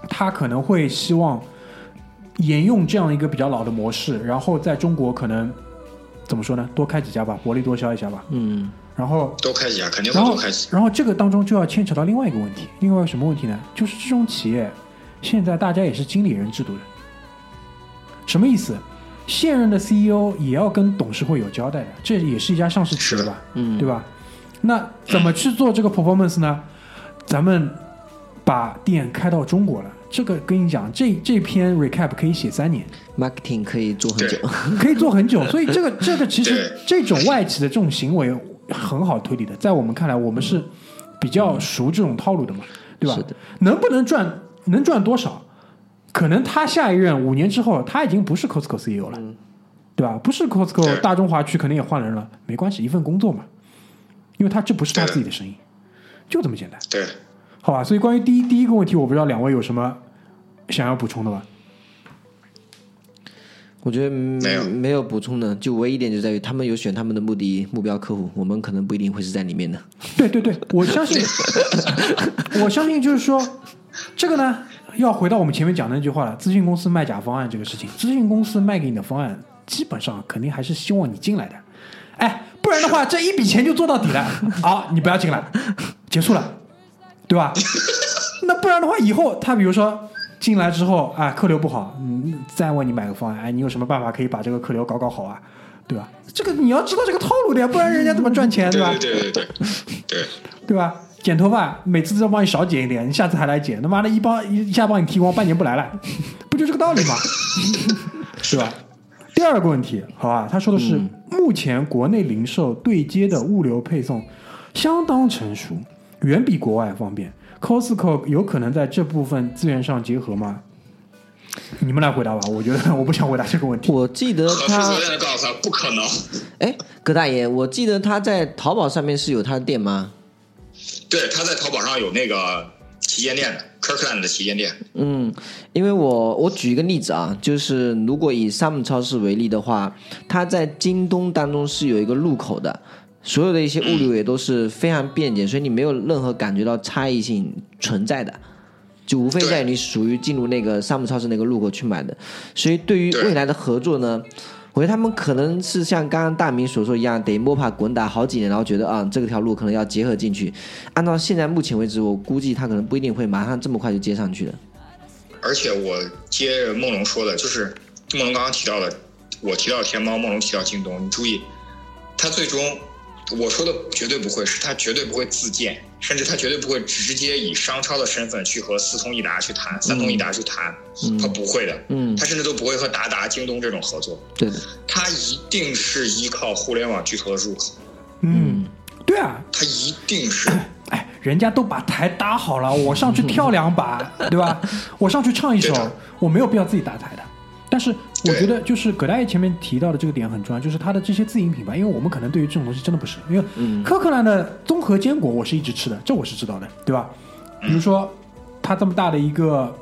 它可能会希望沿用这样一个比较老的模式，然后在中国可能怎么说呢？多开几家吧，薄利多销一下吧。嗯然后，多开几家，肯定会然后多开几，家。然后这个当中就要牵扯到另外一个问题，另外什么问题呢？就是这种企业现在大家也是经理人制度的，什么意思？现任的 CEO 也要跟董事会有交代的，这也是一家上市企业吧？嗯，对吧？那怎么去做这个 performance 呢？咱们把店开到中国了，这个跟你讲，这这篇 recap 可以写三年，，marketing 可以做很久，<laughs> 可以做很久。所以这个这个其实这种外企的这种行为很好推理的，在我们看来，我们是比较熟这种套路的嘛，对吧是的？能不能赚，能赚多少？可能他下一任五年之后，他已经不是 Costco CEO 了，对吧？不是 Costco 大中华区，可能也换人了，没关系，一份工作嘛，因为他这不是他自己的生意，就这么简单，对，好吧？所以关于第一第一个问题，我不知道两位有什么想要补充的吧？我觉得没有没有补充的，就唯一一点就在于他们有选他们的目的目标客户，我们可能不一定会是在里面的。对对对，我相信，<laughs> 我相信就是说，这个呢，要回到我们前面讲的那句话了，咨询公司卖假方案这个事情，咨询公司卖给你的方案，基本上肯定还是希望你进来的，哎，不然的话，这一笔钱就做到底了，<laughs> 好，你不要进来，结束了，对吧？那不然的话，以后他比如说。进来之后啊，客流不好，嗯，再问你买个方案，哎，你有什么办法可以把这个客流搞搞好啊？对吧？这个你要知道这个套路的呀，不然人家怎么赚钱，吧？对对对对对对，对吧？剪头发每次都要帮你少剪一点，你下次还来剪，他妈的一帮一下帮你剃光，半年不来了，<laughs> 不就这个道理吗？<laughs> 是吧？第二个问题，好吧，他说的是、嗯目前国内零售对接的物流配送相当成熟，远比国外方便。Costco 有可能在这部分资源上结合吗？你们来回答吧，我觉得我不想回答这个问题。我记得他告诉他不可能。哎，葛大爷，我记得他在淘宝上面是有他的店吗？对，他在淘宝上有那个旗舰店的，Kirkland 的旗舰店。嗯，因为我我举一个例子啊，就是如果以 Sam 超市为例的话，它在京东当中是有一个入口的，所有的一些物流也都是非常便捷，所以你没有任何感觉到差异性存在的。就无非在于你属于进入那个 Sam 超市那个入口去买的，所以对于未来的合作呢，我觉得他们可能是像刚刚大明所说一样，得摸爬滚打好几年，然后觉得啊这个条路可能要结合进去。按照现在目前为止，我估计他可能不一定会马上这么快就接上去的。而且我接着梦龙说的，就是梦龙刚刚提到的，我提到天猫，梦龙提到京东，你注意，他最终我说的绝对不会是他绝对不会自建，甚至他绝对不会直接以商超的身份去和四通一达去谈，三通一达去谈，他不会的，嗯，他甚至都不会和达达、京东这种合作，对的，他一定是依靠互联网巨头的入口，嗯，对啊，他一定是。<coughs> 哎，人家都把台搭好了，我上去跳两把，<laughs> 对吧？我上去唱一首，我没有必要自己搭台的。但是我觉得，就是葛大爷前面提到的这个点很重要，就是他的这些自营品牌，因为我们可能对于这种东西真的不是，因为嗯科克兰的综合坚果我是一直吃的，这我是知道的，对吧？比如说他这么大的一个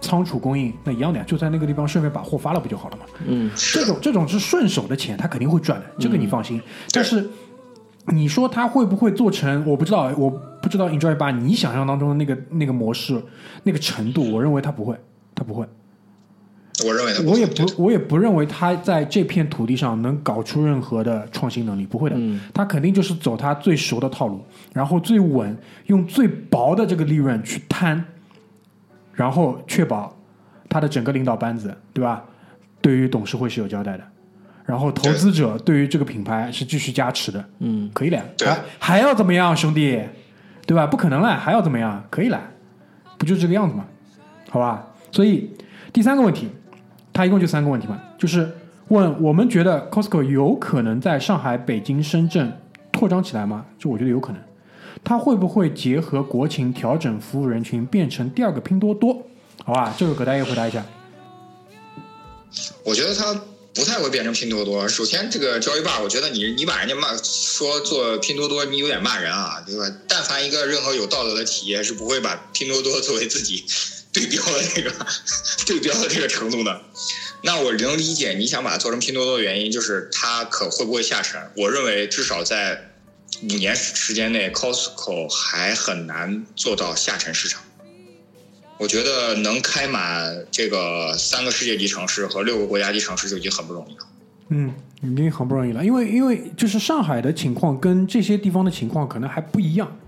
仓储供应，那一样的呀，就在那个地方顺便把货发了不就好了嘛？嗯这种这种是顺手的钱，他肯定会赚的，这个你放心。但是你说他会不会做成？我不知道，我不知道 Enjoy 吧，你想象当中的那个那个模式、那个程度，我认为他不会，他不会。我认为他我也不，我也不认为他在这片土地上能搞出任何的创新能力，不会的。嗯他肯定就是走他最熟的套路，然后最稳，用最薄的这个利润去摊，然后确保他的整个领导班子，对吧？对于董事会是有交代的，然后投资者对于这个品牌是继续加持的，嗯，可以了，对还还要怎么样，兄弟？对吧？不可能了，还要怎么样？可以了，不就这个样子吗？好吧。所以第三个问题，它一共就三个问题嘛，就是问我们觉得 Costco 有可能在上海、北京、深圳扩张起来吗？就我觉得有可能。他会不会结合国情调整服务人群，变成第二个拼多多？好吧，这个葛大爷回答一下。我觉得他不太会变成拼多多。首先，这个交易霸，我觉得你你把人家骂说做拼多多，你有点骂人啊，对吧？但凡一个任何有道德的企业是不会把拼多多作为自己对标的这个对标的这个程度呢。那我能理解你想把它做成拼多多的原因，就是它可会不会下沉？我认为至少在五年时间内，Costco 还很难做到下沉市场。我觉得能开满这个三个世界级城市和六个国家级城市就已经很不容易了。嗯，已经很不容易了，因为因为就是上海的情况跟这些地方的情况可能还不一样，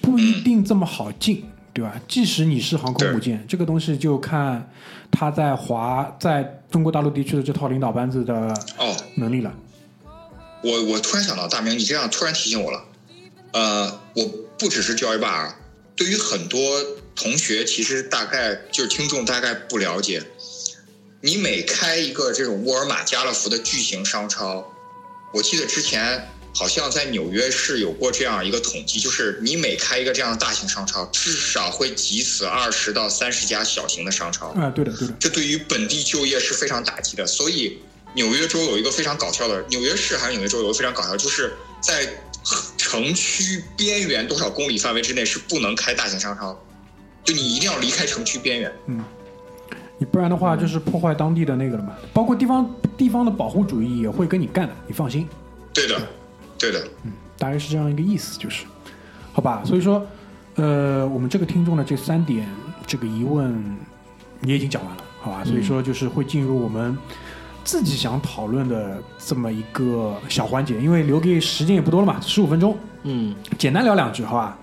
不一定这么好进，对吧？即使你是航空母舰，这个东西就看他在华在中国大陆地区的这套领导班子的哦，能力了。我我突然想到，大明，你这样突然提醒我了。呃，我不只是教育霸啊，对于很多同学，其实大概就是听众大概不了解，你每开一个这种沃尔玛、家乐福的巨型商超，我记得之前好像在纽约市有过这样一个统计，就是你每开一个这样的大型商超，至少会挤死二十到三十家小型的商超。啊、对的，对的，这对于本地就业是非常打击的。所以纽约州有一个非常搞笑的，纽约市还是纽约州有一个非常搞笑，就是在城区边缘多少公里范围之内是不能开大型商超，就你一定要离开城区边缘。嗯你不然的话就是破坏当地的那个了嘛，包括地方地方的保护主义也会跟你干的，你放心。对的，对的，嗯大概是这样一个意思，就是，好吧？所以说，呃，我们这个听众的这三点这个疑问你已经讲完了，好吧？所以说就是会进入我们自己想讨论的这么一个小环节，因为留给时间也不多了嘛，十五分钟，嗯简单聊两句，好吧？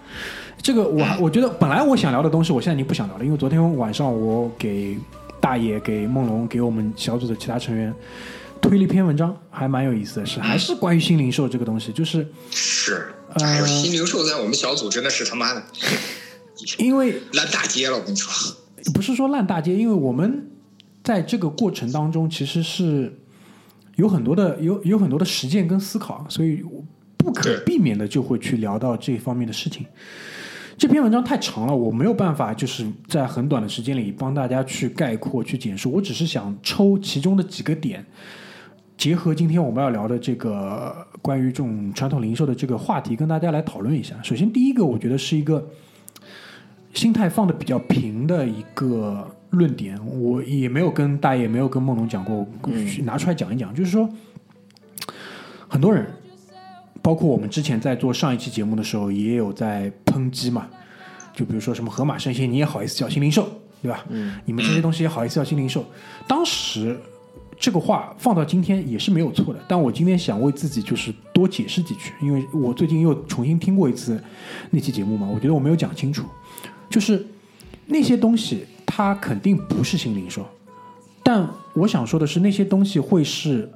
这个我还我觉得本来我想聊的东西，我现在已经不想聊了，因为昨天晚上我给大爷、给梦龙、给我们小组的其他成员推了一篇文章，还蛮有意思的是，还是关于新零售这个东西，就是是。呃新零售在我们小组真的是他妈的 <laughs> 因为烂大街了，我跟你说。不是说烂大街，因为我们在这个过程当中其实是有很多的有有很多的实践跟思考，所以不可避免的就会去聊到这方面的事情。这篇文章太长了，我没有办法就是在很短的时间里帮大家去概括、去简述。我只是想抽其中的几个点，结合今天我们要聊的这个关于这种传统零售的这个话题，跟大家来讨论一下。首先，第一个，我觉得是一个心态放的比较平的一个论点，我也没有跟大爷，没有跟梦龙讲过，拿出来讲一讲，就是说，很多人，包括我们之前在做上一期节目的时候，也有在抨击嘛，就比如说什么盒马生鲜，你也好意思叫新零售，对吧？嗯，你们这些东西也好意思叫新零售，当时。这个话放到今天也是没有错的，但我今天想为自己就是多解释几句，因为我最近又重新听过一次那期节目嘛，我觉得我没有讲清楚，就是那些东西它肯定不是新零售，但我想说的是那些东西会是，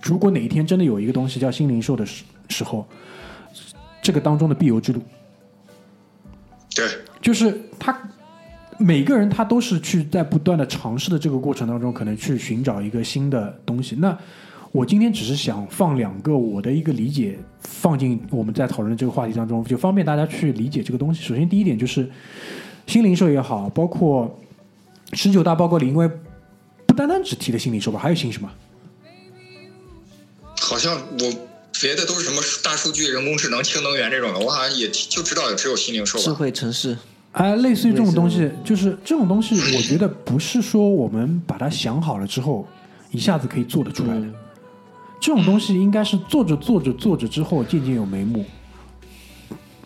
如果哪一天真的有一个东西叫新零售的时时候，这个当中的必由之路，对，就是它每个人他都是去在不断的尝试的这个过程当中，可能去寻找一个新的东西。那我今天只是想放两个我的一个理解放进我们在讨论的这个话题当中，就方便大家去理解这个东西。首先第一点就是新零售也好，包括十九大报告里，因为不单单只提的新零售吧，还有新什么？好像我别的都是什么大数据、人工智能、氢能源这种的，我好像也就知道只有新零售智。慧城市，啊，类似于这种东西，就是这种东西，我觉得不是说我们把它想好了之后一下子可以做得出来的。嗯这种东西应该是做着做着做着之后渐渐有眉目，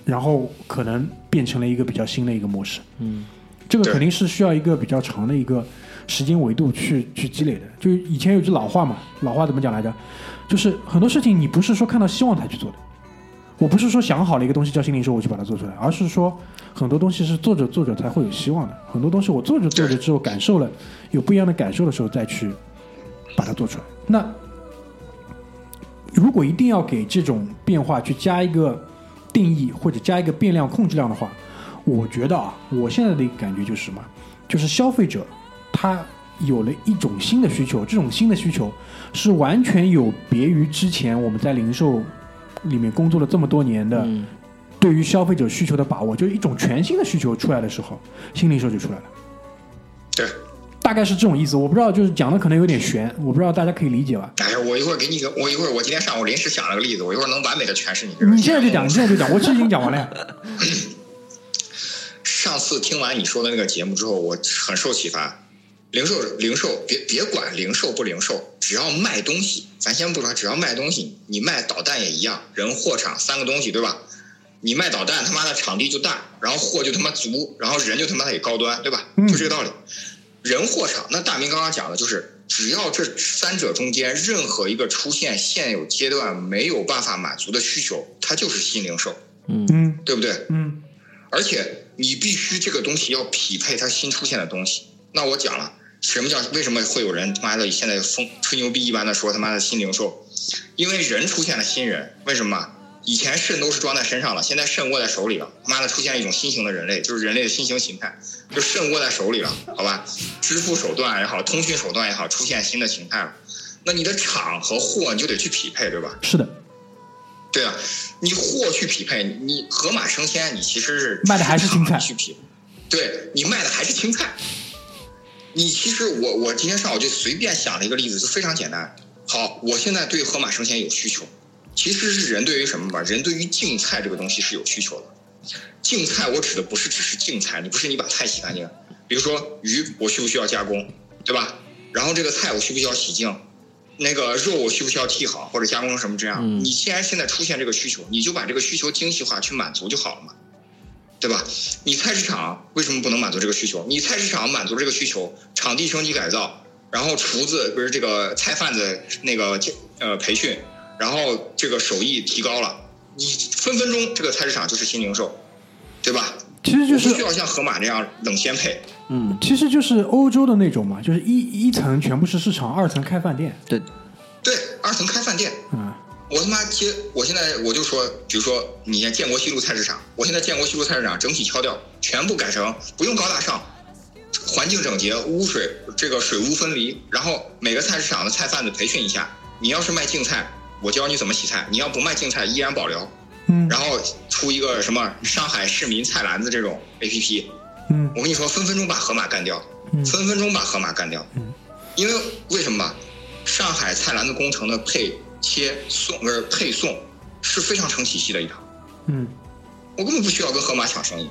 然后可能变成了一个比较新的一个模式。嗯，这个肯定是需要一个比较长的一个时间维度去去积累的。就以前有句老话嘛，老话怎么讲来着？就是很多事情你不是说看到希望才去做的。我不是说想好了一个东西叫新零售，我去把它做出来，而是说很多东西是做着做着才会有希望的。很多东西我做着做着之后感受了有不一样的感受的时候，再去把它做出来。那如果一定要给这种变化去加一个定义或者加一个变量控制量的话，我觉得啊，我现在的一个感觉就是什么？就是消费者他有了一种新的需求，这种新的需求是完全有别于之前我们在零售里面工作了这么多年的对于消费者需求的把握，就是一种全新的需求出来的时候，新零售就出来了。对，大概是这种意思，我不知道，就是讲的可能有点悬，我不知道大家可以理解吧？哎呀，我一会儿给你个，我一会儿我今天上午临时想了个例子，我一会儿能完美的诠释你这个。你现在就讲，你现在就讲，我其实已经讲完了呀。上次听完你说的那个节目之后，我很受启发。零售，零售，别别管零售不零售，只要卖东西，咱先不说，只要卖东西，你卖导弹也一样，人货场三个东西，对吧？你卖导弹，他妈的场地就大，然后货就他妈足，然后人就他妈的也高端，对吧？嗯就这个道理。人货场，那大明刚刚讲的就是，只要这三者中间任何一个出现现有阶段没有办法满足的需求，它就是新零售，嗯对不对？嗯而且你必须这个东西要匹配它新出现的东西。那我讲了，什么叫为什么会有人他妈的现在疯吹牛逼一般的说他妈的新零售？因为人出现了新人，为什么？以前肾都是装在身上了，现在肾握在手里了，妈的出现了一种新型的人类，就是人类的新型形态，就肾握在手里了，好吧？支付手段也好，通讯手段也好，出现新的形态了。那你的厂和货你就得去匹配，对吧？是的，对啊，你货去匹配，你盒马生鲜，你其实是卖的还是青菜去匹，对你卖的还是青菜。你其实我我今天上午就随便想了一个例子，就非常简单。好，我现在对盒马生鲜有需求，其实是人对于什么吧？人对于净菜这个东西是有需求的。净菜我指的不是只是净菜，你不是你把菜洗干净，比如说鱼，我需不需要加工，对吧？然后这个菜我需不需要洗净？那个肉我需不需要剔好或者加工成什么这样？嗯你既然现在出现这个需求，你就把这个需求精细化去满足就好了嘛，对吧？你菜市场为什么不能满足这个需求？你菜市场满足这个需求，场地升级改造，然后厨子不是这个菜贩子那个呃培训，然后这个手艺提高了，你分分钟这个菜市场就是新零售，对吧？其实就是不需要像盒马那样冷鲜配，嗯，其实就是欧洲的那种嘛，就是一一层全部是市场，二层开饭店。对，对，二层开饭店，嗯我他妈接，我现在我就说，比如说你建国西路菜市场，我现在建国西路菜市场整体敲掉，全部改成不用高大上，环境整洁，污水这个水污分离，然后每个菜市场的菜贩子培训一下，你要是卖净菜，我教你怎么洗菜；你要不卖净菜，依然保留。嗯然后出一个什么上海市民菜篮子这种 APP，嗯我跟你说，分分钟把盒马干掉，嗯分分钟把盒马干掉。嗯因为为什么吧？上海菜篮子工程的配切送不是配送是非常成体系的一套，嗯我根本不需要跟盒马抢生意。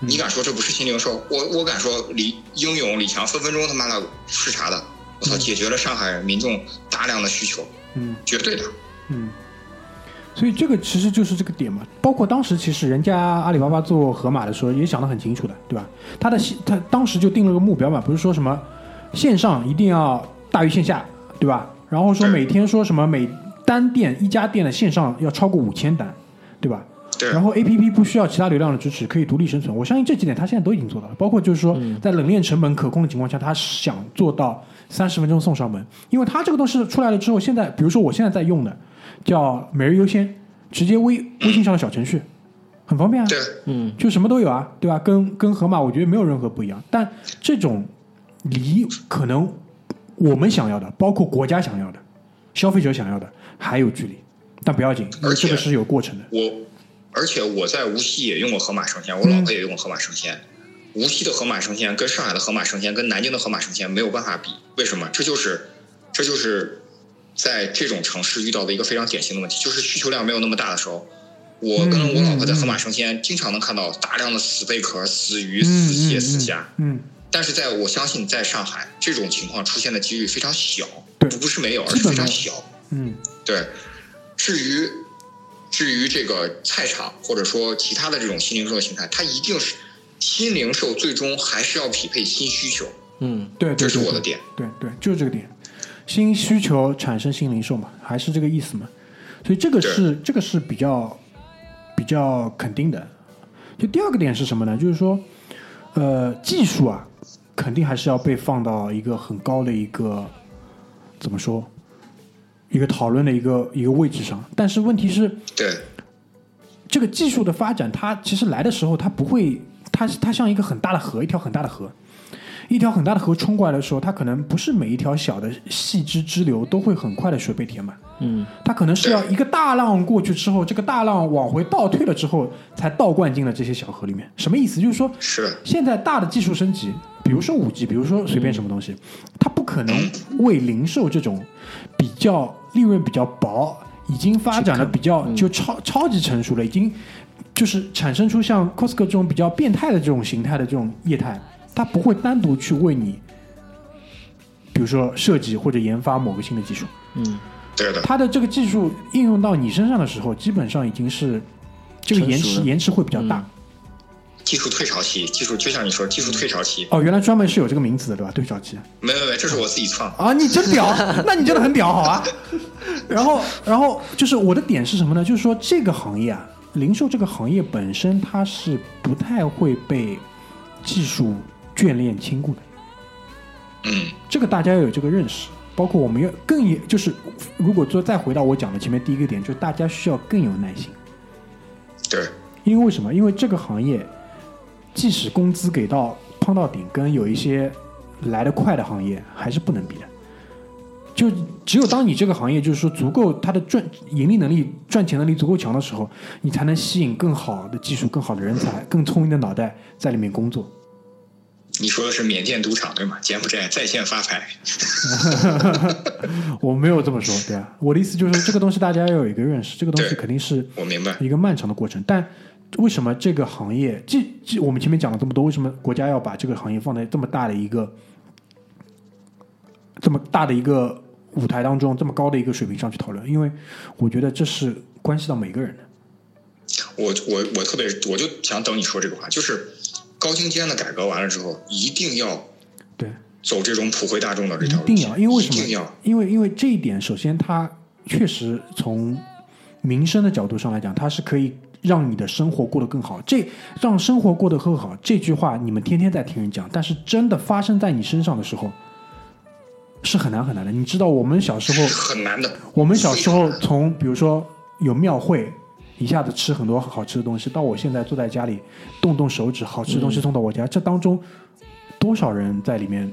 你敢说这不是新零售？我我敢说李英勇、李强分分钟他妈的视察的，我操，解决了上海民众大量的需求，嗯绝对的。嗯，所以这个其实就是这个点嘛。包括当时其实人家阿里巴巴做盒马的时候也想得很清楚的，对吧？他的他当时就定了个目标嘛，不是说什么线上一定要大于线下，对吧？然后说每天说什么每单店一家店的线上要超过五千单，对吧？对，然后 A P P 不需要其他流量的支持，可以独立生存。我相信这几点他现在都已经做到了，包括就是说在冷链成本可控的情况下，他想做到三十分钟送上门，因为他这个东西出来了之后，现在比如说我现在在用的叫每日优先，直接微微信上的小程序，很方便啊，对，嗯就什么都有啊，对吧？跟跟盒马我觉得没有任何不一样，但这种离可能我们想要的，包括国家想要的，消费者想要的还有距离，但不要紧，这个是有过程的。我，而且我在无锡也用过盒马生鲜，我老婆也用过盒马生鲜。无锡的盒马生鲜跟上海的盒马生鲜跟南京的盒马生鲜没有办法比，为什么？这就是，这就是在这种城市遇到的一个非常典型的问题，就是需求量没有那么大的时候，我跟我老婆在盒马生鲜经常能看到大量的死贝壳、死鱼、死蟹、死虾。嗯，但是在我相信，在上海这种情况出现的几率非常小，不是没有，而是非常小。嗯对，至于至于这个菜场或者说其他的这种新零售的形态，它一定是新零售最终还是要匹配新需求，嗯对对，这是我的点。对对，就是这个点，新需求产生新零售嘛，还是这个意思嘛。所以这个是这个是比较比较肯定的。就第二个点是什么呢？就是说，呃，技术啊，肯定还是要被放到一个很高的一个怎么说，一个讨论的一个一个位置上。但是问题是，对，这个技术的发展，它其实来的时候，它不会，它它像一个很大的河，一条很大的河，一条很大的河冲过来的时候，它可能不是每一条小的细支支流都会很快的水被填满，嗯它可能是要一个大浪过去之后，这个大浪往回倒退了之后，才倒灌进了这些小河里面。什么意思？就是说，是，现在大的技术升级，比如说五 G，比如说随便什么东西，它不可能为零售这种比较利润比较薄、已经发展的比较就超超级成熟了，已经就是产生出像 Costco 这种比较变态的这种形态的这种业态，它不会单独去为你，比如说设计或者研发某个新的技术。嗯。对的，它的这个技术应用到你身上的时候，基本上已经是这个延迟延迟会比较大。技术退潮期，技术就像你说，技术退潮期，哦，原来专门是有这个名词的，对吧？退潮期。没没没，这是我自己创的。啊，你真屌，<laughs> 那你真的很屌，好啊。然后，然后就是我的点是什么呢？就是说这个行业啊，零售这个行业本身它是不太会被技术眷恋亲顾的，嗯，这个大家要有这个认识。包括我们要更也就是，如果说再回到我讲的前面第一个点，就是大家需要更有耐心。对，因为为什么？因为这个行业，即使工资给到碰到顶，跟有一些来得快的行业还是不能比的。就只有当你这个行业就是说足够它的赚盈利能力、赚钱能力足够强的时候，你才能吸引更好的技术、更好的人才、更聪明的脑袋在里面工作。你说的是缅甸赌场对吗？柬埔寨在线发财。<laughs> 我没有这么说，对啊，我的意思就是说这个东西大家要有一个认识，这个东西肯定是我明白，一个漫长的过程。但为什么这个行业，这这我们前面讲了这么多，为什么国家要把这个行业放在这么大的一个这么大的一个舞台当中，这么高的一个水平上去讨论？因为我觉得这是关系到每个人的。我我我特别我就想等你说这个话，就是高精尖的改革完了之后，一定要对，走这种普惠大众的这一条路一，定要，因为为什么一定要？因为因为这一点，首先它确实从民生的角度上来讲，它是可以让你的生活过得更好。这让生活过得更好这句话，你们天天在听人讲，但是真的发生在你身上的时候，是很难很难的。你知道，我们小时候很难的。我们小时候从比如说有庙会，一下子吃很多好吃的东西，到我现在坐在家里动动手指，好吃的东西送到我家，这当中多少人在里面，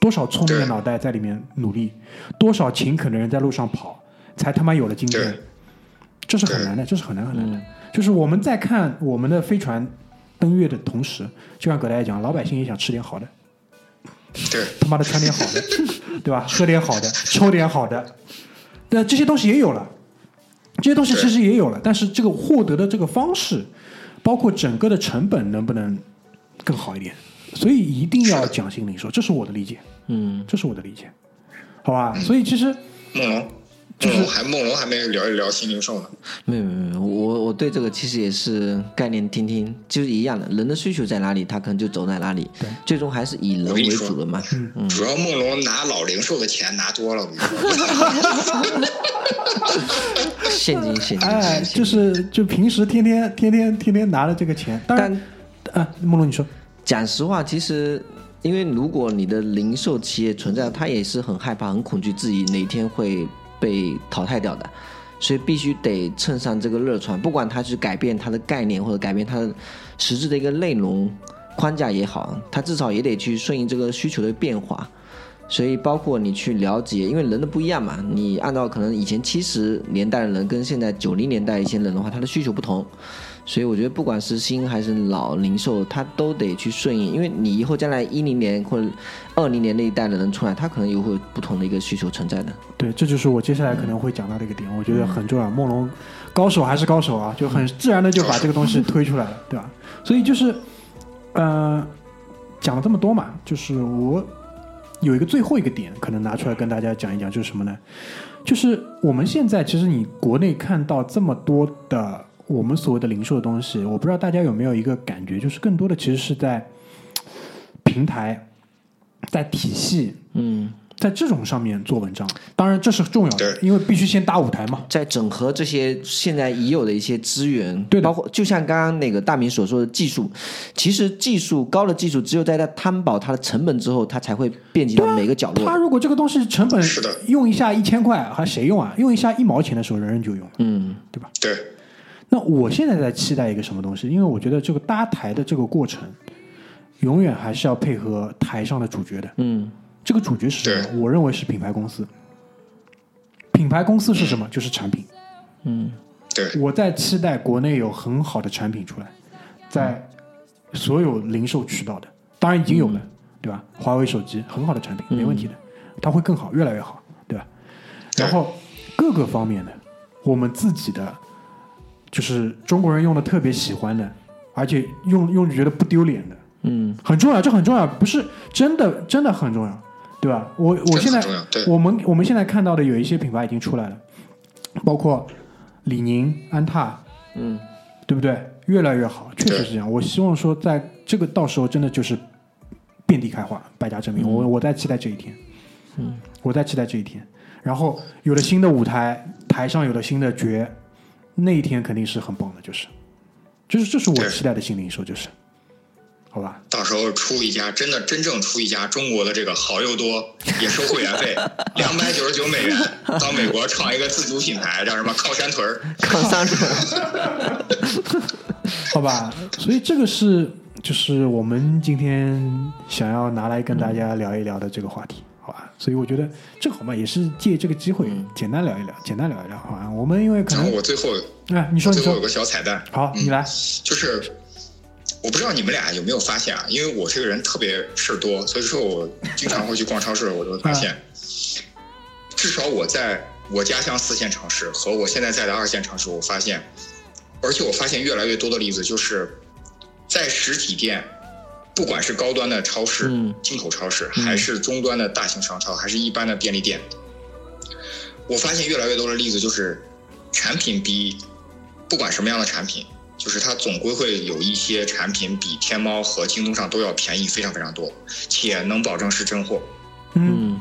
多少聪明的脑袋在里面努力，多少勤恳的人在路上跑，才他妈有了今天。这是很难的，这是很难很难的。就是我们在看我们的飞船登月的同时，就像葛大爷讲，老百姓也想吃点好的，对他妈的穿点好的，<laughs> 对吧？喝点好的，抽点好的，那这些东西也有了，这些东西其实也有了，但是这个获得的这个方式，包括整个的成本能不能更好一点？所以一定要讲新零售，这是我的理解，嗯，这是我的理解，好吧？所以其实梦龙，就还梦龙还没聊一聊新零售呢。没有没有没有，我我对这个其实也是概念听听，就是一样的，人的需求在哪里，他可能就走在哪里，最终还是以人为主的嘛。嗯主要梦龙拿老零售的钱拿多了，我跟你说。<laughs> <laughs> 现金现金，哎，就是就平时天天天天天天拿着这个钱，当然，啊，梦龙你说，讲实话，其实因为如果你的零售企业存在，他也是很害怕、很恐惧自己哪天会被淘汰掉的，所以必须得蹭上这个热传，不管它去改变它的概念或者改变它的实质的一个内容框架也好，它至少也得去顺应这个需求的变化。所以包括你去了解，因为人的不一样嘛，你按照可能以前七十年代的人跟现在九零年代一些人的话，他的需求不同，所以我觉得不管是新还是老零售，它都得去顺应，因为你以后将来一零年或者二零年那一代的人出来，他可能也会有不同的一个需求存在的。对，这就是我接下来可能会讲到的一个点，我觉得很重要。梦龙高手还是高手啊，就很自然的就把这个东西推出来了，对吧？所以就是，呃，讲了这么多嘛，就是我有一个最后一个点，可能拿出来跟大家讲一讲，就是什么呢？就是我们现在其实你国内看到这么多的我们所谓的零售的东西，我不知道大家有没有一个感觉，就是更多的其实是在平台、在体系、嗯，在这种上面做文章，当然这是重要的，因为必须先搭舞台嘛。在整合这些现在已有的一些资源，对包括就像刚刚那个大明所说的技术，其实技术高的技术，只有在它摊薄它的成本之后，它才会遍及到每个角落。他如果这个东西成本是的用一下一千块，还谁用啊？用一下一毛钱的时候，人人就用了。嗯对，那我现在在期待一个什么东西？因为我觉得这个搭台的这个过程，永远还是要配合台上的主角的。嗯这个主角是什么？我认为是品牌公司。品牌公司是什么？就是产品。嗯对，我在期待国内有很好的产品出来，在所有零售渠道的，当然已经有了，对吧？华为手机很好的产品，没问题的，它会更好，越来越好，对吧？然后各个方面的，我们自己的，就是中国人用的特别喜欢的，而且用用着觉得不丢脸的，嗯很重要，这很重要，不是真的真的很重要，对吧？我我现在我们我们现在看到的有一些品牌已经出来了，包括李宁、安踏，嗯对不对？越来越好，确实是这样。我希望说，在这个到时候真的就是遍地开花，百家争鸣。我我在期待这一天，嗯，我在期待这一天。然后有了新的舞台，台上有了新的角，那一天肯定是很棒的，就是，就是这是我期待的新零售，就是，好吧？到时候出一家真的真正出一家中国的这个好又多，也收会员费，<laughs> 两百九十九美元，到美国创一个自主品牌，叫什么靠山屯儿。靠山屯儿，<laughs> 好吧，所以这个是就是我们今天想要拿来跟大家聊一聊的这个话题？所以我觉得正好嘛，也是借这个机会简单聊一聊，简单聊一聊，好吧？我们因为可能我最后哎，你说你说最后有个，小彩蛋，好，你来，就是我不知道你们俩有没有发现啊，因为我这个人特别事儿多，所以说我经常会去逛超市，我就会发现，至少我在我家乡四线城市和我现在在的二线城市，我发现，而且我发现越来越多的例子就是在实体店。不管是高端的超市、嗯。进口超市，还是中端的大型商超，还是一般的便利店，我发现越来越多的例子就是，产品比不管什么样的产品，就是它总归会有一些产品比天猫和京东上都要便宜非常非常多，且能保证是真货。嗯，嗯。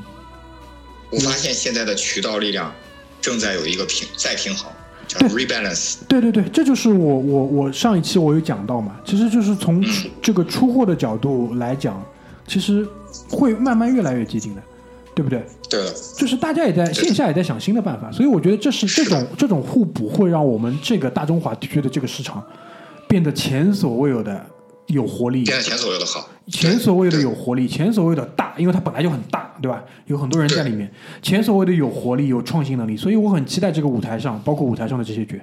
我发现现在的渠道力量正在有一个平再平衡，叫 rebalance。对对对，这就是我我我上一期我有讲到嘛，其实就是从这个出货的角度来讲，其实会慢慢越来越接近的，对不对？对。了，就是大家也在线下也在想新的办法，所以我觉得这是这种这种互补会让我们这个大中华地区的这个市场变得前所未有的有活力，现在前所未有的好。前所未有的有活力，前所未有的大，因为它本来就很大，对吧？有很多人在里面，前所未有的有活力、有创新能力，所以我很期待这个舞台上，包括舞台上的这些角，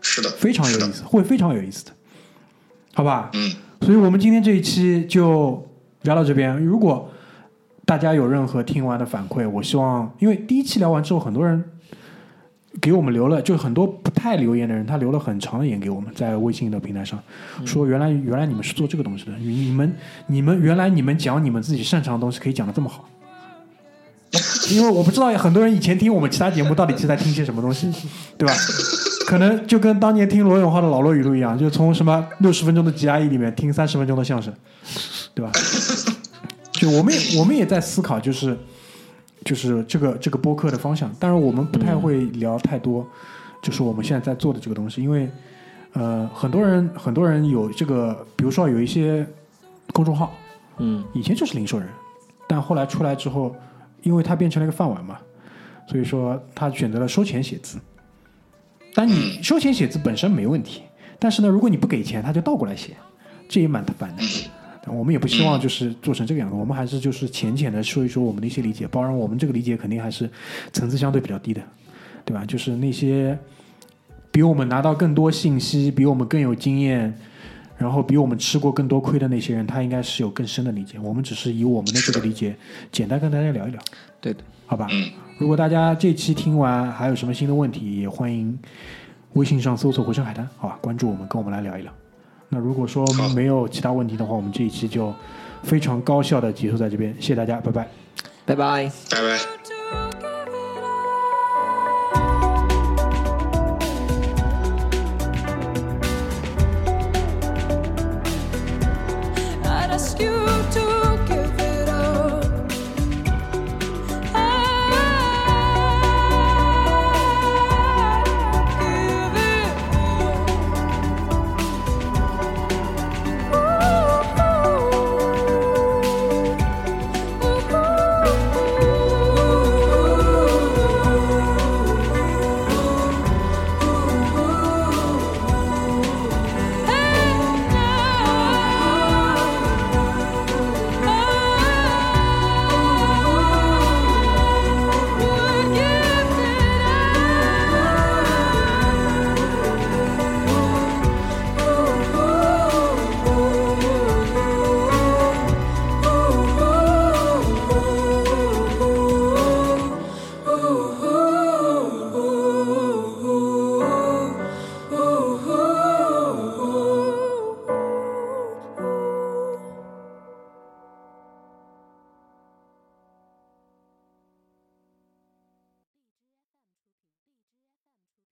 是的，非常有意思，会非常有意思的，好吧？嗯，所以我们今天这一期就聊到这边。如果大家有任何听完的反馈，我希望，因为第一期聊完之后，很多人给我们留了，就很多不太留言的人，他留了很长的言给我们，在微信的平台上，说原来原来你们是做这个东西的，你你们你们原来你们讲你们自己擅长的东西可以讲的这么好。<laughs> 因为我不知道很多人以前听我们其他节目到底是在听些什么东西，对吧？可能就跟当年听罗永浩的老罗语录一样，就从什么六十分钟的 GRE 里面听三十分钟的相声，对吧？就我们也我们也在思考，就是就是这个这个播客的方向。当然，我们不太会聊太多，就是我们现在在做的这个东西，因为呃，很多人很多人有这个，比如说有一些公众号，嗯以前就是零售人，但后来出来之后，因为它变成了一个饭碗嘛，所以说他选择了收钱写字。但你 <clears throat> 收钱写字本身没问题，但是呢，如果你不给钱，他就倒过来写，这也蛮烦的。<laughs> 我们也不希望就是做成这个样子，我们还是就是浅浅的说一说我们的一些理解，当然我们这个理解肯定还是层次相对比较低的，对吧？就是那些比我们拿到更多信息、比我们更有经验，然后比我们吃过更多亏的那些人，他应该是有更深的理解。我们只是以我们的这个理解，简单跟大家聊一聊，对的，好吧？嗯如果大家这期听完还有什么新的问题，也欢迎微信上搜索“回声海滩”，好吧？关注我们，跟我们来聊一聊。那如果说没有其他问题的话，我们这一期就非常高效的结束在这边，谢谢大家，拜拜。拜拜。拜拜。